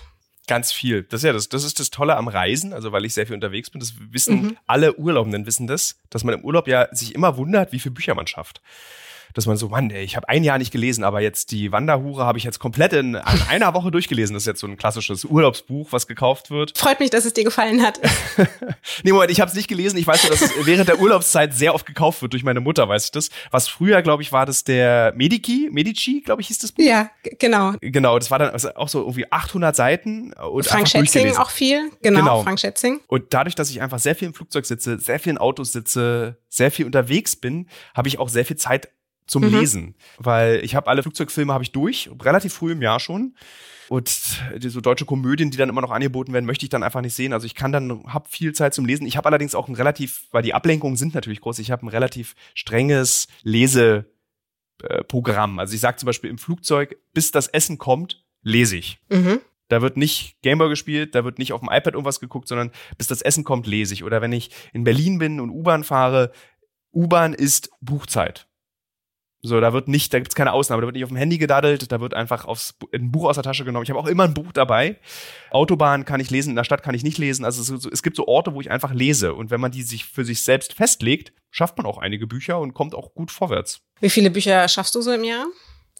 Ganz viel. Das ist ja das, das ist das Tolle am Reisen, also weil ich sehr viel unterwegs bin. Das wissen mhm. alle Urlaubenden wissen das, dass man im Urlaub ja sich immer wundert, wie viele Bücher man schafft dass man so, Mann, ey, ich habe ein Jahr nicht gelesen, aber jetzt die Wanderhure habe ich jetzt komplett in, in einer Woche durchgelesen. Das ist jetzt so ein klassisches Urlaubsbuch, was gekauft wird.
Freut mich, dass es dir gefallen hat.
nee, Moment, ich habe es nicht gelesen. Ich weiß nur, dass es während der Urlaubszeit sehr oft gekauft wird durch meine Mutter, weiß ich das. Was früher, glaube ich, war das der Medici, Medici, glaube ich, hieß das
Buch. Ja, genau.
Genau, das war dann also auch so irgendwie 800 Seiten. Und
Frank Schätzing auch viel. Genau, genau, Frank Schätzing.
Und dadurch, dass ich einfach sehr viel im Flugzeug sitze, sehr viel in Autos sitze, sehr viel unterwegs bin, habe ich auch sehr viel Zeit zum mhm. Lesen, weil ich habe alle Flugzeugfilme habe ich durch, relativ früh im Jahr schon. Und so deutsche Komödien, die dann immer noch angeboten werden, möchte ich dann einfach nicht sehen. Also ich kann dann, habe viel Zeit zum Lesen. Ich habe allerdings auch ein relativ, weil die Ablenkungen sind natürlich groß, ich habe ein relativ strenges Leseprogramm. Also ich sage zum Beispiel im Flugzeug, bis das Essen kommt, lese ich. Mhm. Da wird nicht Gameboy gespielt, da wird nicht auf dem iPad irgendwas geguckt, sondern bis das Essen kommt, lese ich. Oder wenn ich in Berlin bin und U-Bahn fahre, U-Bahn ist Buchzeit. So, da wird nicht, da gibt's keine Ausnahme, da wird nicht auf dem Handy gedaddelt, da wird einfach aufs, ein Buch aus der Tasche genommen. Ich habe auch immer ein Buch dabei. Autobahn kann ich lesen, in der Stadt kann ich nicht lesen. Also es, es gibt so Orte, wo ich einfach lese. Und wenn man die sich für sich selbst festlegt, schafft man auch einige Bücher und kommt auch gut vorwärts.
Wie viele Bücher schaffst du so im Jahr?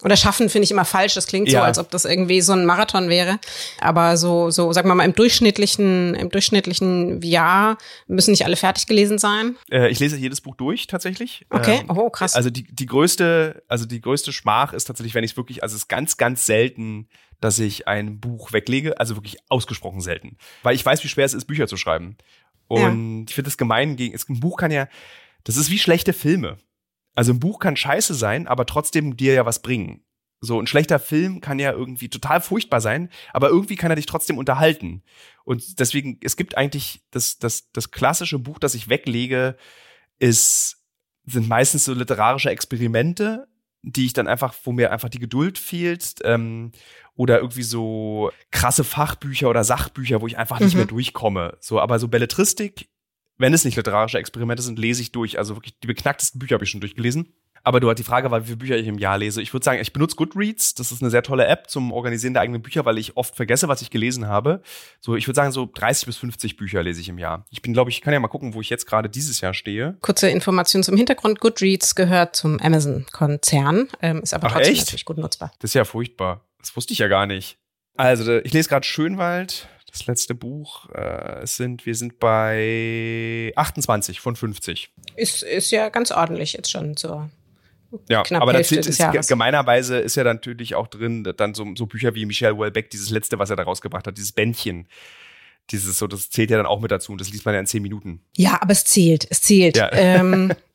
Oder schaffen finde ich immer falsch. Das klingt ja. so, als ob das irgendwie so ein Marathon wäre. Aber so, so, sag mal mal, im durchschnittlichen, im durchschnittlichen Jahr müssen nicht alle fertig gelesen sein.
Äh, ich lese jedes Buch durch, tatsächlich.
Okay, ähm, oh, krass.
Also die, die größte, also die größte Schmach ist tatsächlich, wenn ich wirklich, also es ist ganz, ganz selten, dass ich ein Buch weglege. Also wirklich ausgesprochen selten. Weil ich weiß, wie schwer es ist, Bücher zu schreiben. Und ja. ich finde es gemein gegen, ein Buch kann ja, das ist wie schlechte Filme. Also ein Buch kann scheiße sein, aber trotzdem dir ja was bringen. So, ein schlechter Film kann ja irgendwie total furchtbar sein, aber irgendwie kann er dich trotzdem unterhalten. Und deswegen, es gibt eigentlich das, das, das klassische Buch, das ich weglege, ist, sind meistens so literarische Experimente, die ich dann einfach, wo mir einfach die Geduld fehlt, ähm, oder irgendwie so krasse Fachbücher oder Sachbücher, wo ich einfach nicht mhm. mehr durchkomme. So, aber so Belletristik wenn es nicht literarische Experimente sind, lese ich durch. Also wirklich die beknacktesten Bücher habe ich schon durchgelesen. Aber du, die Frage war, wie viele Bücher ich im Jahr lese. Ich würde sagen, ich benutze Goodreads. Das ist eine sehr tolle App zum Organisieren der eigenen Bücher, weil ich oft vergesse, was ich gelesen habe. So, ich würde sagen, so 30 bis 50 Bücher lese ich im Jahr. Ich bin, glaube ich, kann ja mal gucken, wo ich jetzt gerade dieses Jahr stehe.
Kurze Information zum Hintergrund. Goodreads gehört zum Amazon-Konzern, ähm, ist aber
Ach,
trotzdem
echt?
natürlich gut nutzbar.
Das ist ja furchtbar. Das wusste ich ja gar nicht. Also, ich lese gerade Schönwald, das letzte Buch. Äh, sind, wir sind bei 28 von 50.
Ist, ist ja ganz ordentlich jetzt schon zur
Ja,
knapp
aber da
Hälfte
zählt,
des
ist, gemeinerweise ist ja natürlich auch drin, dann so, so Bücher wie Michel Houellebecq, dieses letzte, was er da rausgebracht hat, dieses Bändchen. Dieses so, das zählt ja dann auch mit dazu und das liest man ja in zehn Minuten.
Ja, aber es zählt, es zählt.
Ja.
Ähm,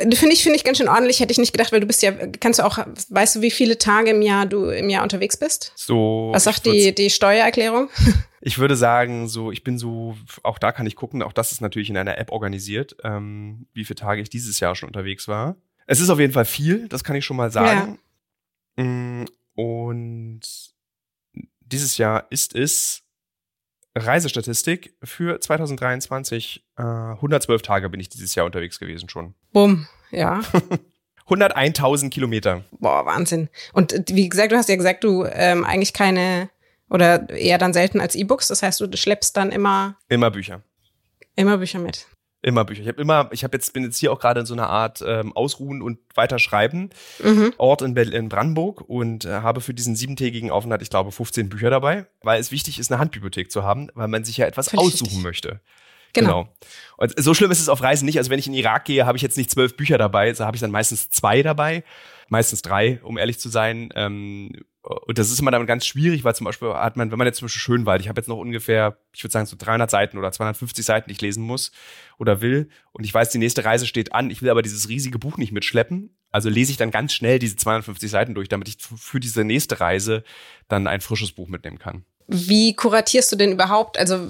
Finde ich, finde ich ganz schön ordentlich, hätte ich nicht gedacht, weil du bist ja, kannst du auch, weißt du, wie viele Tage im Jahr du im Jahr unterwegs bist?
So.
Was sagt die, die Steuererklärung?
Ich würde sagen, so, ich bin so, auch da kann ich gucken, auch das ist natürlich in einer App organisiert, ähm, wie viele Tage ich dieses Jahr schon unterwegs war. Es ist auf jeden Fall viel, das kann ich schon mal sagen. Mm, Und dieses Jahr ist es Reisestatistik für 2023. Äh, 112 Tage bin ich dieses Jahr unterwegs gewesen schon.
Bumm, ja.
101.000 Kilometer.
Boah, Wahnsinn. Und äh, wie gesagt, du hast ja gesagt, du ähm, eigentlich keine oder eher dann selten als E-Books. Das heißt, du schleppst dann immer,
Immer Bücher.
immer Bücher mit.
Immer Bücher. Ich habe immer, ich habe jetzt bin jetzt hier auch gerade in so einer Art ähm, Ausruhen und weiterschreiben
Mhm.
Ort in, Berlin, in Brandenburg und äh, habe für diesen siebentägigen Aufenthalt, ich glaube, 15 Bücher dabei, weil es wichtig ist, eine Handbibliothek zu haben, weil man sich ja etwas
Völlig
aussuchen
richtig.
möchte.
Genau.
Und so schlimm ist es auf Reisen nicht. Also wenn ich in den Irak gehe, habe ich jetzt nicht zwölf Bücher dabei, so habe ich dann meistens zwei dabei, meistens drei, um ehrlich zu sein. Ähm, und das ist immer dann ganz schwierig, weil zum Beispiel hat man, wenn man jetzt zum Beispiel Schönwald, ich habe jetzt noch ungefähr, ich würde sagen so 300 Seiten oder 250 Seiten, die ich lesen muss oder will. Und ich weiß, die nächste Reise steht an. Ich will aber dieses riesige Buch nicht mitschleppen. Also lese ich dann ganz schnell diese 250 Seiten durch, damit ich für diese nächste Reise dann ein frisches Buch mitnehmen kann.
Wie kuratierst du denn überhaupt, also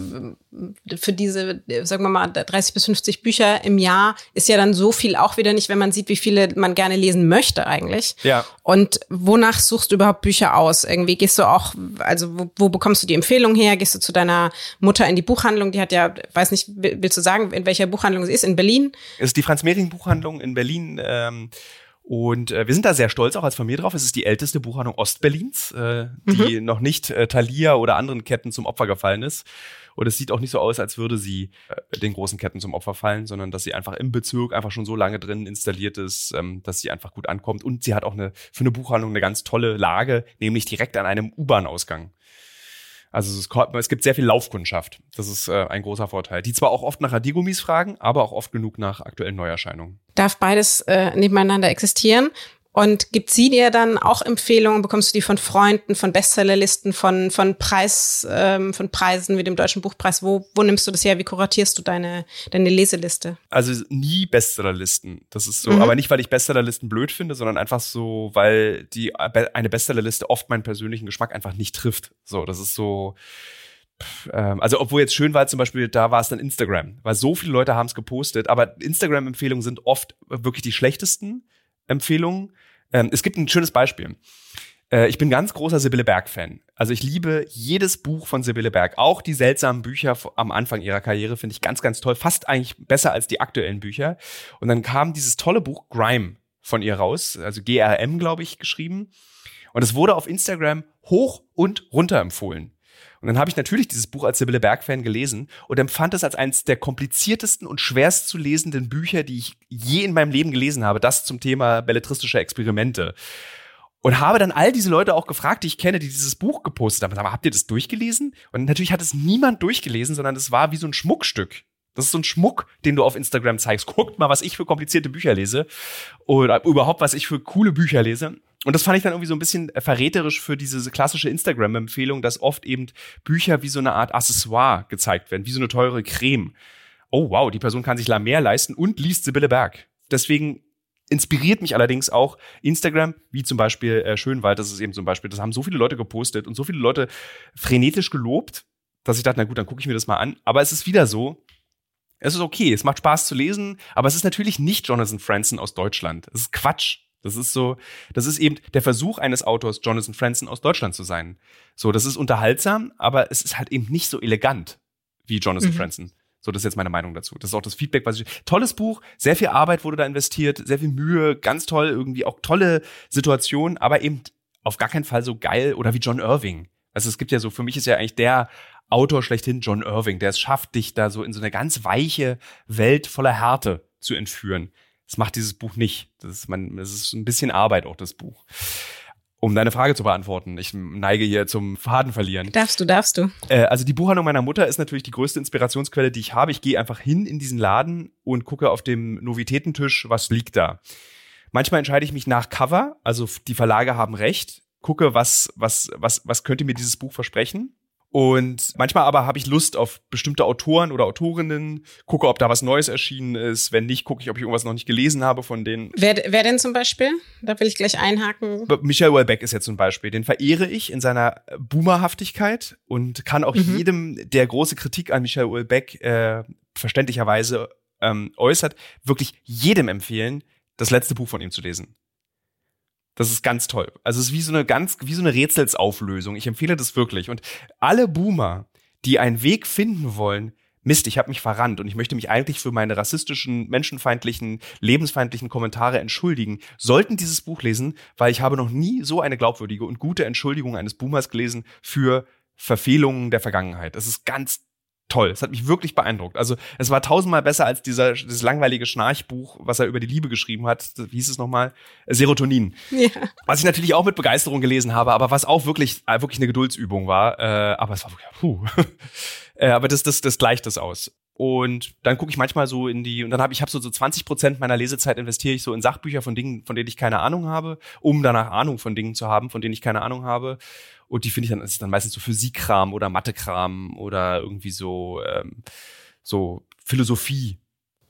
für diese, sagen wir mal, 30 bis 50 Bücher im Jahr ist ja dann so viel auch wieder nicht, wenn man sieht, wie viele man gerne lesen möchte eigentlich.
Ja.
Und wonach suchst du überhaupt Bücher aus? Irgendwie gehst du auch, also wo, wo bekommst du die Empfehlung her? Gehst du zu deiner Mutter in die Buchhandlung? Die hat ja, weiß nicht, will- willst du sagen, in welcher Buchhandlung sie ist? In Berlin?
Es ist die Franz-Mehring-Buchhandlung in Berlin. Ähm, und äh, wir sind da sehr stolz auch als Familie drauf. Es ist die älteste Buchhandlung Ostberlins, äh, die noch nicht äh, Thalia oder anderen Ketten zum Opfer gefallen ist. Und es sieht auch nicht so aus, als würde sie äh, den großen Ketten zum Opfer fallen, sondern dass sie einfach im Bezirk einfach schon so lange drin installiert ist, ähm, dass sie einfach gut ankommt. Und sie hat auch eine für eine Buchhandlung eine ganz tolle Lage, nämlich direkt an einem U-Bahn-Ausgang. Also es, ko- es gibt sehr viel Laufkundschaft. Das ist äh, ein großer Vorteil. Die zwar auch oft nach Radiergummis fragen, aber auch oft genug nach aktuellen Neuerscheinungen.
Darf beides äh, nebeneinander existieren? Und gibt sie dir dann auch Empfehlungen? Bekommst du die von Freunden, von Bestsellerlisten, von von Preis, ähm, von Preisen wie dem Deutschen Buchpreis? Wo wo nimmst du das her? Wie kuratierst du deine deine Leseliste?
Also nie Bestsellerlisten. Das ist so,
Mhm.
aber nicht, weil ich Bestsellerlisten blöd finde, sondern einfach so, weil die eine Bestsellerliste oft meinen persönlichen Geschmack einfach nicht trifft. So, das ist so. ähm, Also, obwohl jetzt schön war zum Beispiel, da war es dann Instagram, weil so viele Leute haben es gepostet, aber Instagram-Empfehlungen sind oft wirklich die schlechtesten Empfehlungen. Ähm, es gibt ein schönes Beispiel. Äh, Ich bin ganz großer Sibylle Berg-Fan. Also ich liebe jedes Buch von Sibylle Berg. Auch die seltsamen Bücher am Anfang ihrer Karriere finde ich ganz, ganz toll. Fast eigentlich besser als die aktuellen Bücher. Und dann kam dieses tolle Buch Grime von ihr raus. Also GRM, glaube ich, geschrieben. Und es wurde auf Instagram hoch und runter empfohlen. Und dann habe ich natürlich dieses Buch als Sibylle Berg-Fan gelesen und empfand es als eines der kompliziertesten und schwerst zu lesenden Bücher, die ich je in meinem Leben gelesen habe. Das zum Thema belletristische Experimente. Und habe dann all diese Leute auch gefragt, die ich kenne, die dieses Buch gepostet haben. Mal, habt ihr das durchgelesen? Und natürlich hat es niemand durchgelesen, sondern es war wie so ein Schmuckstück. Das ist so ein Schmuck, den du auf Instagram zeigst. Guckt mal, was ich für komplizierte Bücher lese. Oder überhaupt, was ich für coole Bücher lese. Und das fand ich dann irgendwie so ein bisschen verräterisch für diese klassische Instagram-Empfehlung, dass oft eben Bücher wie so eine Art Accessoire gezeigt werden, wie so eine teure Creme. Oh wow, die Person kann sich La Mer leisten und liest Sibylle Berg. Deswegen inspiriert mich allerdings auch Instagram, wie zum Beispiel äh, Schönwald, das ist eben zum Beispiel, das haben so viele Leute gepostet und so viele Leute frenetisch gelobt, dass ich dachte, na gut, dann gucke ich mir das mal an. Aber es ist wieder so, es ist okay, es macht Spaß zu lesen, aber es ist natürlich nicht Jonathan Franzen aus Deutschland. Es ist Quatsch. Das ist so, das ist eben der Versuch eines Autors, Jonathan Franzen aus Deutschland zu sein. So, das ist unterhaltsam, aber es ist halt eben nicht so elegant wie Jonathan
Mhm.
Franzen. So, das ist jetzt meine Meinung dazu. Das ist auch das Feedback, was ich. Tolles Buch, sehr viel Arbeit wurde da investiert, sehr viel Mühe, ganz toll, irgendwie auch tolle Situationen, aber eben auf gar keinen Fall so geil oder wie John Irving. Also es gibt ja so, für mich ist ja eigentlich der Autor schlechthin John Irving, der es schafft, dich da so in so eine ganz weiche Welt voller Härte zu entführen. Das macht dieses Buch nicht. Das ist, man, das ist ein bisschen Arbeit auch, das Buch. Um deine Frage zu beantworten, ich neige hier zum Faden verlieren.
Darfst du, darfst du.
Äh, also die Buchhandlung meiner Mutter ist natürlich die größte Inspirationsquelle, die ich habe. Ich gehe einfach hin in diesen Laden und gucke auf dem Novitätentisch, was liegt da. Manchmal entscheide ich mich nach Cover, also die Verlage haben recht, gucke, was, was, was, was könnte mir dieses Buch versprechen und manchmal aber habe ich Lust auf bestimmte Autoren oder Autorinnen, gucke, ob da was Neues erschienen ist. Wenn nicht, gucke ich, ob ich irgendwas noch nicht gelesen habe von denen.
Wer, wer denn zum Beispiel? Da will ich gleich einhaken.
Michael Welbeck ist jetzt zum Beispiel. Den verehre ich in seiner Boomerhaftigkeit und kann auch mhm. jedem, der große Kritik an Michael Welbeck äh, verständlicherweise ähm, äußert, wirklich jedem empfehlen, das letzte Buch von ihm zu lesen. Das ist ganz toll. Also es ist wie so eine ganz, wie so eine Rätselsauflösung. Ich empfehle das wirklich. Und alle Boomer, die einen Weg finden wollen, Mist, ich habe mich verrannt und ich möchte mich eigentlich für meine rassistischen, menschenfeindlichen, lebensfeindlichen Kommentare entschuldigen, sollten dieses Buch lesen, weil ich habe noch nie so eine glaubwürdige und gute Entschuldigung eines Boomers gelesen für Verfehlungen der Vergangenheit. Das ist ganz toll. Es hat mich wirklich beeindruckt. Also es war tausendmal besser als dieser dieses langweilige Schnarchbuch, was er über die Liebe geschrieben hat. Wie hieß es nochmal? Serotonin. Ja. Was ich natürlich auch mit Begeisterung gelesen habe, aber was auch wirklich äh, wirklich eine Geduldsübung war. Äh, aber es war wirklich, puh. äh, aber das das das gleicht das aus. Und dann gucke ich manchmal so in die, und dann habe ich habe so, so 20 Prozent meiner Lesezeit investiere ich so in Sachbücher von Dingen, von denen ich keine Ahnung habe, um danach Ahnung von Dingen zu haben, von denen ich keine Ahnung habe. Und die finde ich dann, ist dann meistens so Physikkram oder Mathekram oder irgendwie so, ähm, so Philosophie.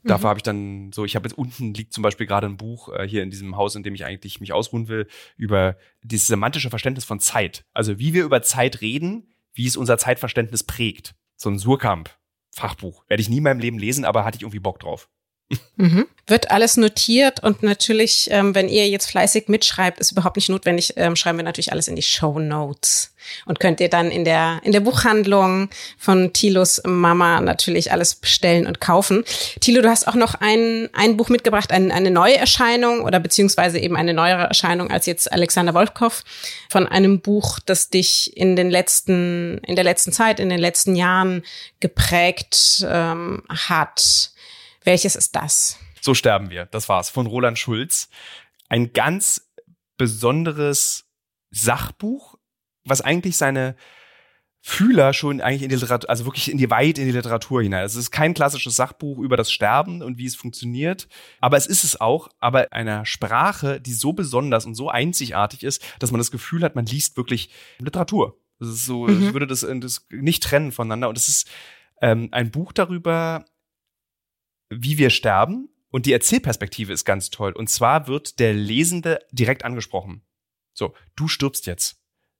Dafür mhm. habe ich dann so, ich habe jetzt unten liegt zum Beispiel gerade ein Buch äh, hier in diesem Haus, in dem ich eigentlich mich ausruhen will, über dieses semantische Verständnis von Zeit. Also wie wir über Zeit reden, wie es unser Zeitverständnis prägt. So ein Surkamp. Fachbuch. Werde ich nie in meinem Leben lesen, aber hatte ich irgendwie Bock drauf.
Mhm. Wird alles notiert und natürlich, ähm, wenn ihr jetzt fleißig mitschreibt, ist überhaupt nicht notwendig, ähm, schreiben wir natürlich alles in die Show Notes und könnt ihr dann in der in der Buchhandlung von Tilos Mama natürlich alles bestellen und kaufen. Tilo, du hast auch noch ein ein Buch mitgebracht, ein, eine neue Erscheinung oder beziehungsweise eben eine neuere Erscheinung als jetzt Alexander Wolfkow von einem Buch, das dich in den letzten in der letzten Zeit, in den letzten Jahren geprägt ähm, hat. Welches ist das?
So sterben wir. Das war's. Von Roland Schulz. Ein ganz besonderes Sachbuch, was eigentlich seine Fühler schon eigentlich in die Literatur, also wirklich in die weit in die Literatur hinein. Also es ist kein klassisches Sachbuch über das Sterben und wie es funktioniert, aber es ist es auch, aber einer Sprache, die so besonders und so einzigartig ist, dass man das Gefühl hat, man liest wirklich Literatur. Das ist so, mhm. ich würde das, das nicht trennen voneinander und es ist ähm, ein Buch darüber, wie wir sterben. Und die Erzählperspektive ist ganz toll. Und zwar wird der Lesende direkt angesprochen. So, du stirbst jetzt.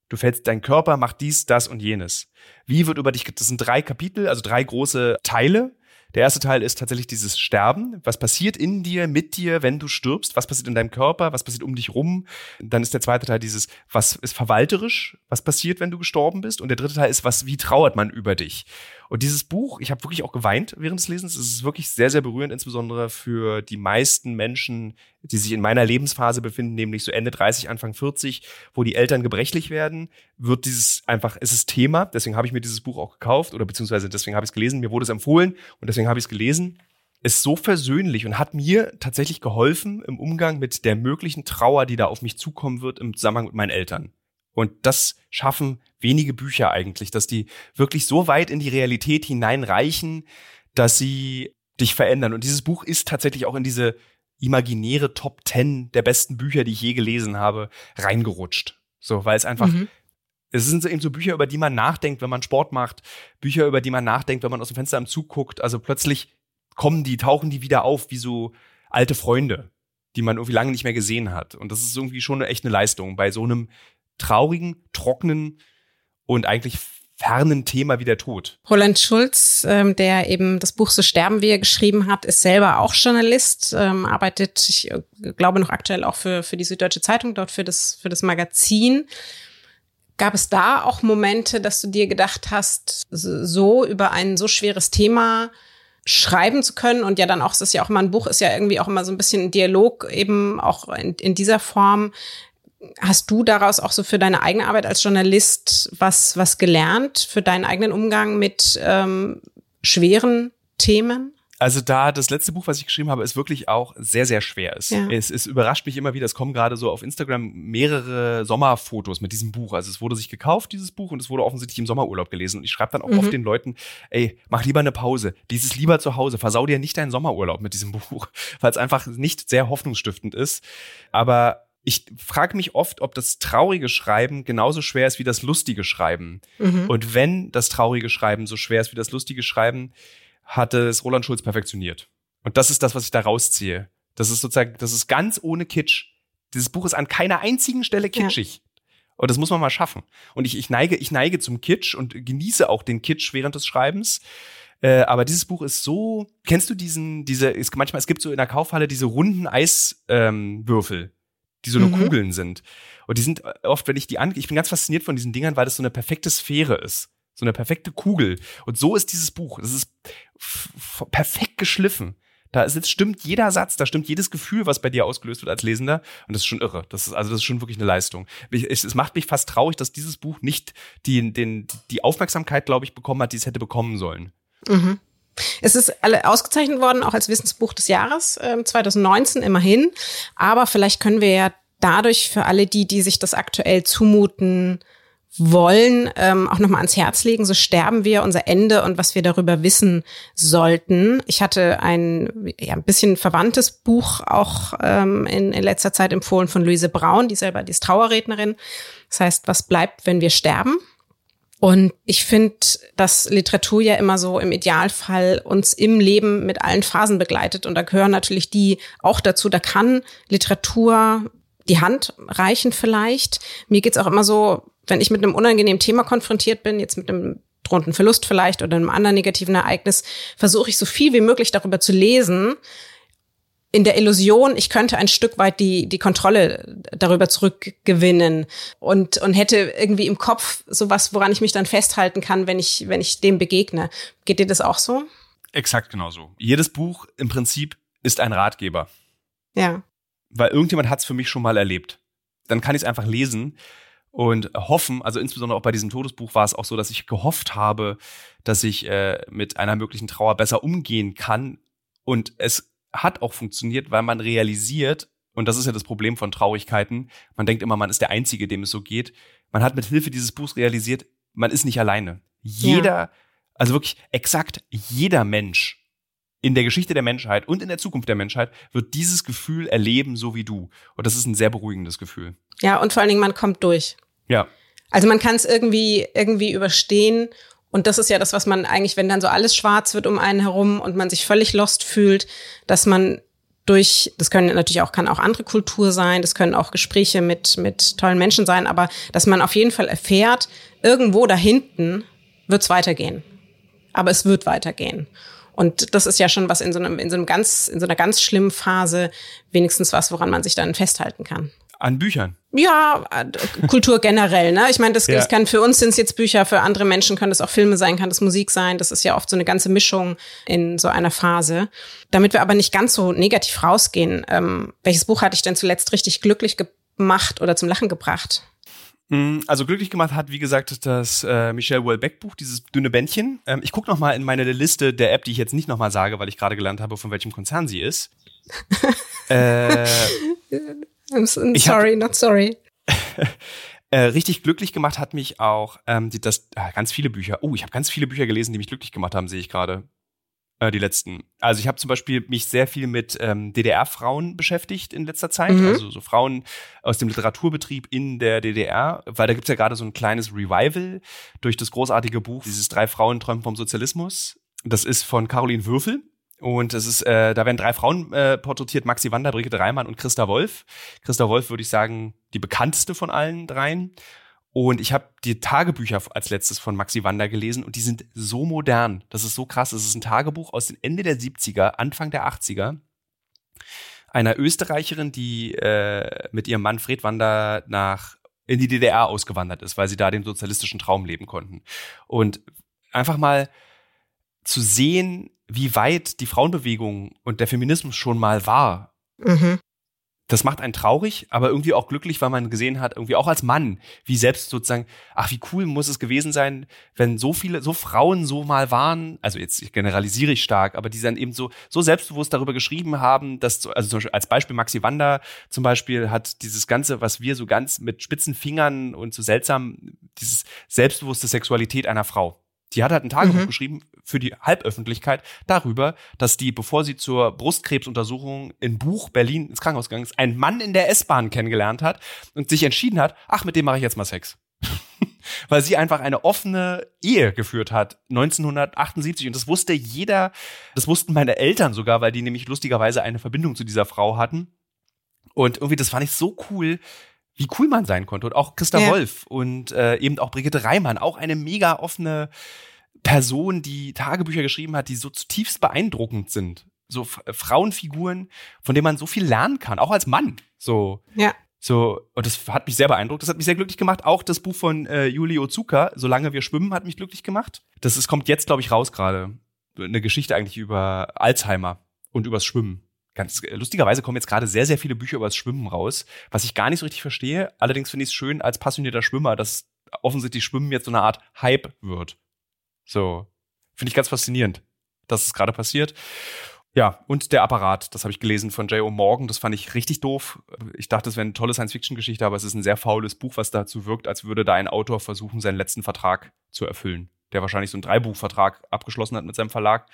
Du fällst, dein Körper macht dies, das und jenes. Wie wird über dich, das sind drei Kapitel, also drei große Teile. Der erste Teil ist tatsächlich dieses Sterben. Was passiert in dir, mit dir, wenn du stirbst? Was passiert in deinem Körper? Was passiert um dich rum? Dann ist der zweite Teil dieses, was ist verwalterisch? Was passiert, wenn du gestorben bist? Und der dritte Teil ist, was, wie trauert man über dich? Und dieses Buch, ich habe wirklich auch geweint während des Lesens. Es ist wirklich sehr, sehr berührend, insbesondere für die meisten Menschen, die sich in meiner Lebensphase befinden, nämlich so Ende 30, Anfang 40, wo die Eltern gebrechlich werden, wird dieses einfach, es ist Thema. Deswegen habe ich mir dieses Buch auch gekauft oder beziehungsweise deswegen habe ich es gelesen. Mir wurde es empfohlen und deswegen habe ich es gelesen ist so versöhnlich und hat mir tatsächlich geholfen im Umgang mit der möglichen Trauer, die da auf mich zukommen wird im Zusammenhang mit meinen Eltern. Und das schaffen wenige Bücher eigentlich, dass die wirklich so weit in die Realität hineinreichen, dass sie dich verändern. Und dieses Buch ist tatsächlich auch in diese imaginäre Top Ten der besten Bücher, die ich je gelesen habe, reingerutscht. So, weil es einfach, mhm. es sind eben so Bücher, über die man nachdenkt, wenn man Sport macht, Bücher, über die man nachdenkt, wenn man aus dem Fenster am Zug guckt. Also plötzlich kommen die, tauchen die wieder auf, wie so alte Freunde, die man irgendwie lange nicht mehr gesehen hat. Und das ist irgendwie schon eine, echt eine Leistung bei so einem traurigen, trockenen und eigentlich fernen Thema wie der Tod.
Roland Schulz, ähm, der eben das Buch So sterben wir geschrieben hat, ist selber auch Journalist, ähm, arbeitet, ich äh, glaube noch aktuell auch für, für die Süddeutsche Zeitung, dort für das, für das Magazin. Gab es da auch Momente, dass du dir gedacht hast, so über ein so schweres Thema schreiben zu können und ja dann auch, es ist ja auch immer ein Buch, ist ja irgendwie auch immer so ein bisschen ein Dialog eben auch in, in dieser Form. Hast du daraus auch so für deine eigene Arbeit als Journalist was, was gelernt, für deinen eigenen Umgang mit ähm, schweren Themen?
Also da das letzte Buch, was ich geschrieben habe, ist wirklich auch sehr, sehr schwer ist. Ja. Es, es überrascht mich immer wieder. Es kommen gerade so auf Instagram mehrere Sommerfotos mit diesem Buch. Also es wurde sich gekauft, dieses Buch, und es wurde offensichtlich im Sommerurlaub gelesen. Und ich schreibe dann auch mhm. oft den Leuten, ey, mach lieber eine Pause. Lies es lieber zu Hause. Versau dir nicht deinen Sommerurlaub mit diesem Buch, weil es einfach nicht sehr hoffnungsstiftend ist. Aber ich frage mich oft, ob das traurige Schreiben genauso schwer ist wie das lustige Schreiben. Mhm. Und wenn das traurige Schreiben so schwer ist wie das lustige Schreiben, hatte es Roland Schulz perfektioniert. Und das ist das, was ich da rausziehe. Das ist sozusagen, das ist ganz ohne Kitsch. Dieses Buch ist an keiner einzigen Stelle kitschig. Ja. Und das muss man mal schaffen. Und ich, ich neige, ich neige zum Kitsch und genieße auch den Kitsch während des Schreibens. Äh, aber dieses Buch ist so. Kennst du diesen, diese, ist, manchmal, es gibt so in der Kaufhalle diese runden Eiswürfel, ähm, die so nur mhm. Kugeln sind. Und die sind oft, wenn ich die an, ich bin ganz fasziniert von diesen Dingern, weil das so eine perfekte Sphäre ist. So eine perfekte Kugel. Und so ist dieses Buch. Das ist perfekt geschliffen. Da ist, stimmt jeder Satz, da stimmt jedes Gefühl, was bei dir ausgelöst wird als Lesender. Und das ist schon irre. Das ist, also das ist schon wirklich eine Leistung. es macht mich fast traurig, dass dieses Buch nicht die, den, die Aufmerksamkeit, glaube ich, bekommen hat, die es hätte bekommen sollen.
Mhm. Es ist alle ausgezeichnet worden, auch als Wissensbuch des Jahres, äh, 2019 immerhin. Aber vielleicht können wir ja dadurch für alle die, die sich das aktuell zumuten, wollen, ähm, auch nochmal ans Herz legen. So sterben wir, unser Ende und was wir darüber wissen sollten. Ich hatte ein ja, ein bisschen verwandtes Buch auch ähm, in, in letzter Zeit empfohlen von Luise Braun, die selber die ist Trauerrednerin. Das heißt, was bleibt, wenn wir sterben? Und ich finde, dass Literatur ja immer so im Idealfall uns im Leben mit allen Phasen begleitet. Und da gehören natürlich die auch dazu. Da kann Literatur die Hand reichen vielleicht. Mir geht's auch immer so, wenn ich mit einem unangenehmen Thema konfrontiert bin, jetzt mit einem drohenden Verlust vielleicht oder einem anderen negativen Ereignis, versuche ich so viel wie möglich darüber zu lesen, in der Illusion, ich könnte ein Stück weit die, die Kontrolle darüber zurückgewinnen und, und hätte irgendwie im Kopf sowas, woran ich mich dann festhalten kann, wenn ich, wenn ich dem begegne. Geht dir das auch so?
Exakt genauso. Jedes Buch im Prinzip ist ein Ratgeber.
Ja.
Weil irgendjemand hat es für mich schon mal erlebt. Dann kann ich es einfach lesen und hoffen, also insbesondere auch bei diesem Todesbuch war es auch so, dass ich gehofft habe, dass ich äh, mit einer möglichen Trauer besser umgehen kann. Und es hat auch funktioniert, weil man realisiert, und das ist ja das Problem von Traurigkeiten, man denkt immer, man ist der Einzige, dem es so geht. Man hat mit Hilfe dieses Buchs realisiert, man ist nicht alleine. Jeder, ja. also wirklich exakt jeder Mensch in der Geschichte der Menschheit und in der Zukunft der Menschheit wird dieses Gefühl erleben, so wie du. Und das ist ein sehr beruhigendes Gefühl.
Ja, und vor allen Dingen, man kommt durch.
Ja.
Also man kann es irgendwie, irgendwie überstehen. Und das ist ja das, was man eigentlich, wenn dann so alles schwarz wird um einen herum und man sich völlig lost fühlt, dass man durch, das können natürlich auch, kann auch andere Kultur sein, das können auch Gespräche mit, mit tollen Menschen sein, aber dass man auf jeden Fall erfährt, irgendwo da hinten wird es weitergehen. Aber es wird weitergehen. Und das ist ja schon was in so einem, in so einem ganz, in so einer ganz schlimmen Phase wenigstens was, woran man sich dann festhalten kann.
An Büchern.
Ja, Kultur generell, ne? Ich meine, das, ja. das kann für uns sind es jetzt Bücher, für andere Menschen können das auch Filme sein, kann das Musik sein. Das ist ja oft so eine ganze Mischung in so einer Phase. Damit wir aber nicht ganz so negativ rausgehen, ähm, welches Buch hatte ich denn zuletzt richtig glücklich gemacht oder zum Lachen gebracht?
Mm, also glücklich gemacht hat, wie gesagt, das äh, Michelle Welbeck-Buch, dieses dünne Bändchen. Ähm, ich gucke noch mal in meine Liste der App, die ich jetzt nicht noch mal sage, weil ich gerade gelernt habe, von welchem Konzern sie ist.
äh, I'm sorry, hab, not sorry.
äh, richtig glücklich gemacht hat mich auch ähm, die, das äh, ganz viele Bücher. Oh, ich habe ganz viele Bücher gelesen, die mich glücklich gemacht haben, sehe ich gerade. Äh, die letzten. Also ich habe zum Beispiel mich sehr viel mit ähm, DDR-Frauen beschäftigt in letzter Zeit. Mhm. Also so Frauen aus dem Literaturbetrieb in der DDR, weil da gibt's ja gerade so ein kleines Revival durch das großartige Buch, dieses Drei Frauen träumen vom Sozialismus. Das ist von Caroline Würfel. Und es ist, äh, da werden drei Frauen äh, porträtiert, Maxi Wander, Brigitte Reimann und Christa Wolf. Christa Wolf würde ich sagen, die bekannteste von allen dreien. Und ich habe die Tagebücher als letztes von Maxi Wander gelesen und die sind so modern. Das ist so krass. Es ist ein Tagebuch aus den Ende der 70er, Anfang der 80er. Einer Österreicherin, die äh, mit ihrem Mann Fred Wander nach in die DDR ausgewandert ist, weil sie da den sozialistischen Traum leben konnten. Und einfach mal zu sehen, wie weit die Frauenbewegung und der Feminismus schon mal war. Mhm das macht einen traurig, aber irgendwie auch glücklich, weil man gesehen hat, irgendwie auch als Mann, wie selbst sozusagen, ach, wie cool muss es gewesen sein, wenn so viele, so Frauen so mal waren, also jetzt generalisiere ich stark, aber die dann eben so, so selbstbewusst darüber geschrieben haben, dass, also zum Beispiel als Beispiel Maxi Wander zum Beispiel hat dieses Ganze, was wir so ganz mit spitzen Fingern und so seltsam, dieses selbstbewusste Sexualität einer Frau. Die hat halt ein Tagebuch mhm. geschrieben für die Halböffentlichkeit darüber, dass die, bevor sie zur Brustkrebsuntersuchung in Buch Berlin ins Krankenhaus gegangen ist, einen Mann in der S-Bahn kennengelernt hat und sich entschieden hat, ach, mit dem mache ich jetzt mal Sex. Weil sie einfach eine offene Ehe geführt hat, 1978. Und das wusste jeder, das wussten meine Eltern sogar, weil die nämlich lustigerweise eine Verbindung zu dieser Frau hatten. Und irgendwie, das fand ich so cool, wie cool man sein konnte. Und auch Christa ja. Wolf und äh, eben auch Brigitte Reimann, auch eine mega offene Person, die Tagebücher geschrieben hat, die so zutiefst beeindruckend sind. So äh, Frauenfiguren, von denen man so viel lernen kann, auch als Mann. So.
Ja.
So, und das hat mich sehr beeindruckt. Das hat mich sehr glücklich gemacht. Auch das Buch von äh, Juli Ozuka, Solange wir schwimmen, hat mich glücklich gemacht. Das ist, kommt jetzt, glaube ich, raus gerade. Eine Geschichte eigentlich über Alzheimer und übers Schwimmen. Ganz äh, lustigerweise kommen jetzt gerade sehr, sehr viele Bücher über das Schwimmen raus, was ich gar nicht so richtig verstehe. Allerdings finde ich es schön als passionierter Schwimmer, dass offensichtlich Schwimmen jetzt so eine Art Hype wird. So. Finde ich ganz faszinierend, dass es gerade passiert. Ja, und der Apparat, das habe ich gelesen von J.O. Morgan, das fand ich richtig doof. Ich dachte, es wäre eine tolle Science-Fiction-Geschichte, aber es ist ein sehr faules Buch, was dazu wirkt, als würde da ein Autor versuchen, seinen letzten Vertrag zu erfüllen. Der wahrscheinlich so einen Dreibuchvertrag abgeschlossen hat mit seinem Verlag.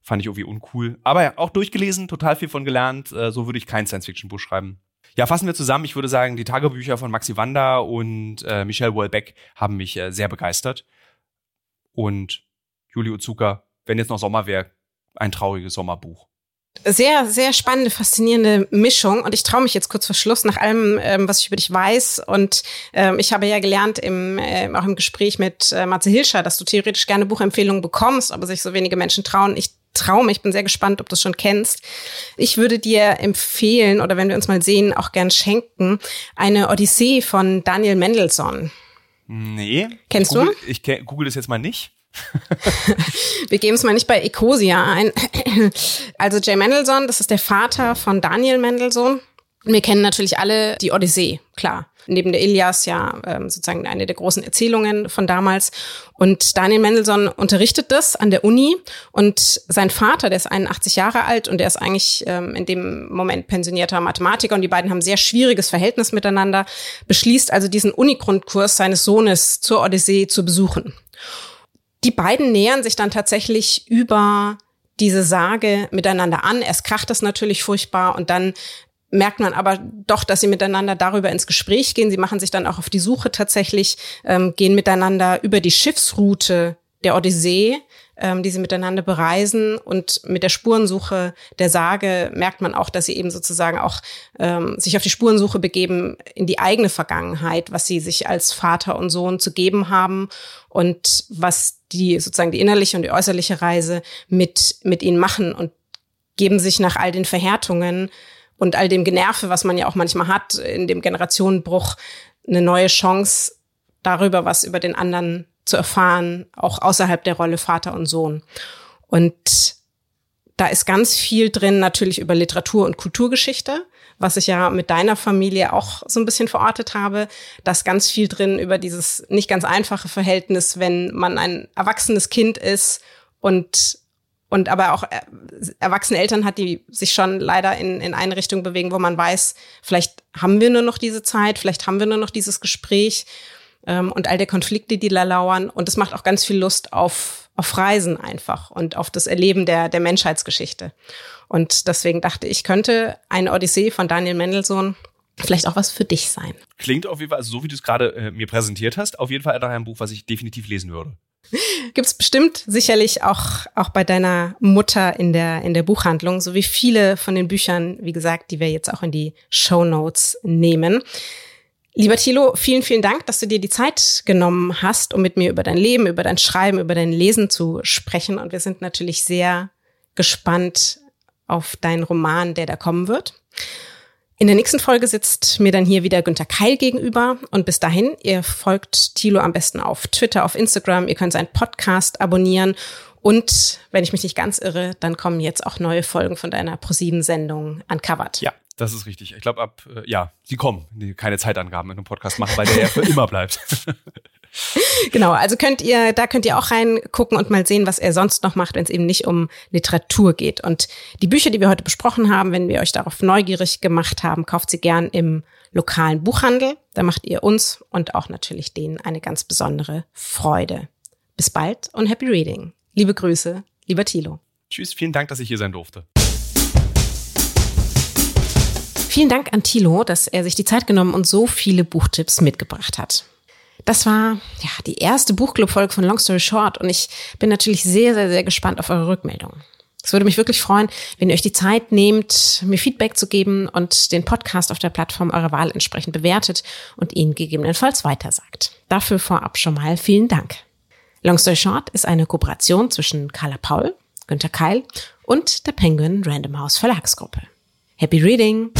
Fand ich irgendwie uncool. Aber ja, auch durchgelesen, total viel von gelernt. Äh, so würde ich kein Science-Fiction-Buch schreiben. Ja, fassen wir zusammen. Ich würde sagen, die Tagebücher von Maxi Wanda und äh, Michelle Welbeck haben mich äh, sehr begeistert. Und Juli Uzuka, wenn jetzt noch Sommer wäre, ein trauriges Sommerbuch
sehr, sehr spannende, faszinierende Mischung. Und ich traue mich jetzt kurz vor Schluss nach allem, ähm, was ich über dich weiß. Und ähm, ich habe ja gelernt, im, äh, auch im Gespräch mit äh, Matze Hilscher, dass du theoretisch gerne Buchempfehlungen bekommst, aber sich so wenige Menschen trauen. Ich Traum. Ich bin sehr gespannt, ob du es schon kennst. Ich würde dir empfehlen, oder wenn wir uns mal sehen, auch gern schenken, eine Odyssee von Daniel Mendelssohn.
Nee.
Kennst
google,
du?
Ich google das jetzt mal nicht.
Wir geben es mal nicht bei Ecosia ein. Also Jay Mendelssohn, das ist der Vater von Daniel Mendelssohn. Wir kennen natürlich alle die Odyssee, klar. Neben der Ilias ja ähm, sozusagen eine der großen Erzählungen von damals. Und Daniel Mendelssohn unterrichtet das an der Uni. Und sein Vater, der ist 81 Jahre alt und der ist eigentlich ähm, in dem Moment pensionierter Mathematiker. Und die beiden haben sehr schwieriges Verhältnis miteinander. Beschließt also diesen Unigrundkurs seines Sohnes zur Odyssee zu besuchen. Die beiden nähern sich dann tatsächlich über diese Sage miteinander an. Erst kracht das natürlich furchtbar und dann merkt man aber doch, dass sie miteinander darüber ins Gespräch gehen. Sie machen sich dann auch auf die Suche tatsächlich, ähm, gehen miteinander über die Schiffsroute der Odyssee, ähm, die sie miteinander bereisen. Und mit der Spurensuche der Sage merkt man auch, dass sie eben sozusagen auch ähm, sich auf die Spurensuche begeben in die eigene Vergangenheit, was sie sich als Vater und Sohn zu geben haben und was die sozusagen die innerliche und die äußerliche Reise mit, mit ihnen machen und geben sich nach all den Verhärtungen und all dem Generve, was man ja auch manchmal hat in dem Generationenbruch, eine neue Chance darüber, was über den anderen zu erfahren, auch außerhalb der Rolle Vater und Sohn. Und da ist ganz viel drin natürlich über Literatur und Kulturgeschichte, was ich ja mit deiner Familie auch so ein bisschen verortet habe. Da ist ganz viel drin über dieses nicht ganz einfache Verhältnis, wenn man ein erwachsenes Kind ist und und aber auch äh, erwachsene Eltern hat, die sich schon leider in, in eine Richtung bewegen, wo man weiß, vielleicht haben wir nur noch diese Zeit, vielleicht haben wir nur noch dieses Gespräch ähm, und all der Konflikte, die da lauern. Und es macht auch ganz viel Lust auf, auf Reisen einfach und auf das Erleben der, der Menschheitsgeschichte. Und deswegen dachte ich, könnte eine Odyssee von Daniel Mendelssohn vielleicht auch was für dich sein.
Klingt auf jeden Fall, also so wie du es gerade äh, mir präsentiert hast, auf jeden Fall ein Buch, was ich definitiv lesen würde.
Gibt's bestimmt sicherlich auch, auch bei deiner Mutter in der, in der Buchhandlung, so wie viele von den Büchern, wie gesagt, die wir jetzt auch in die Show Notes nehmen. Lieber Thilo, vielen, vielen Dank, dass du dir die Zeit genommen hast, um mit mir über dein Leben, über dein Schreiben, über dein Lesen zu sprechen. Und wir sind natürlich sehr gespannt auf deinen Roman, der da kommen wird. In der nächsten Folge sitzt mir dann hier wieder Günter Keil gegenüber. Und bis dahin, ihr folgt Thilo am besten auf Twitter, auf Instagram. Ihr könnt seinen Podcast abonnieren Und wenn ich mich nicht ganz irre, dann kommen jetzt auch neue Folgen von deiner ProSieben-Sendung Uncovered.
Ja, das ist richtig. Ich glaube, ab, äh, ja, sie kommen, die keine Zeitangaben in einem Podcast machen, weil der ja für immer bleibt.
genau, also könnt ihr, da könnt ihr auch reingucken und mal sehen, was er sonst noch macht, wenn es eben nicht um Literatur geht. Und die Bücher, die wir heute besprochen haben, wenn wir euch darauf neugierig gemacht haben, kauft sie gern im lokalen Buchhandel. Da macht ihr uns und auch natürlich denen eine ganz besondere Freude. Bis bald und happy reading. Liebe Grüße, lieber Thilo.
Tschüss, vielen Dank, dass ich hier sein durfte.
Vielen Dank an Thilo, dass er sich die Zeit genommen und so viele Buchtipps mitgebracht hat. Das war ja die erste Buchclub-Folge von Long Story Short und ich bin natürlich sehr, sehr, sehr gespannt auf eure Rückmeldungen. Es würde mich wirklich freuen, wenn ihr euch die Zeit nehmt, mir Feedback zu geben und den Podcast auf der Plattform eurer Wahl entsprechend bewertet und ihn gegebenenfalls weitersagt. Dafür vorab schon mal vielen Dank. Long Story Short ist eine Kooperation zwischen Carla Paul, Günter Keil und der Penguin Random House Verlagsgruppe. Happy Reading!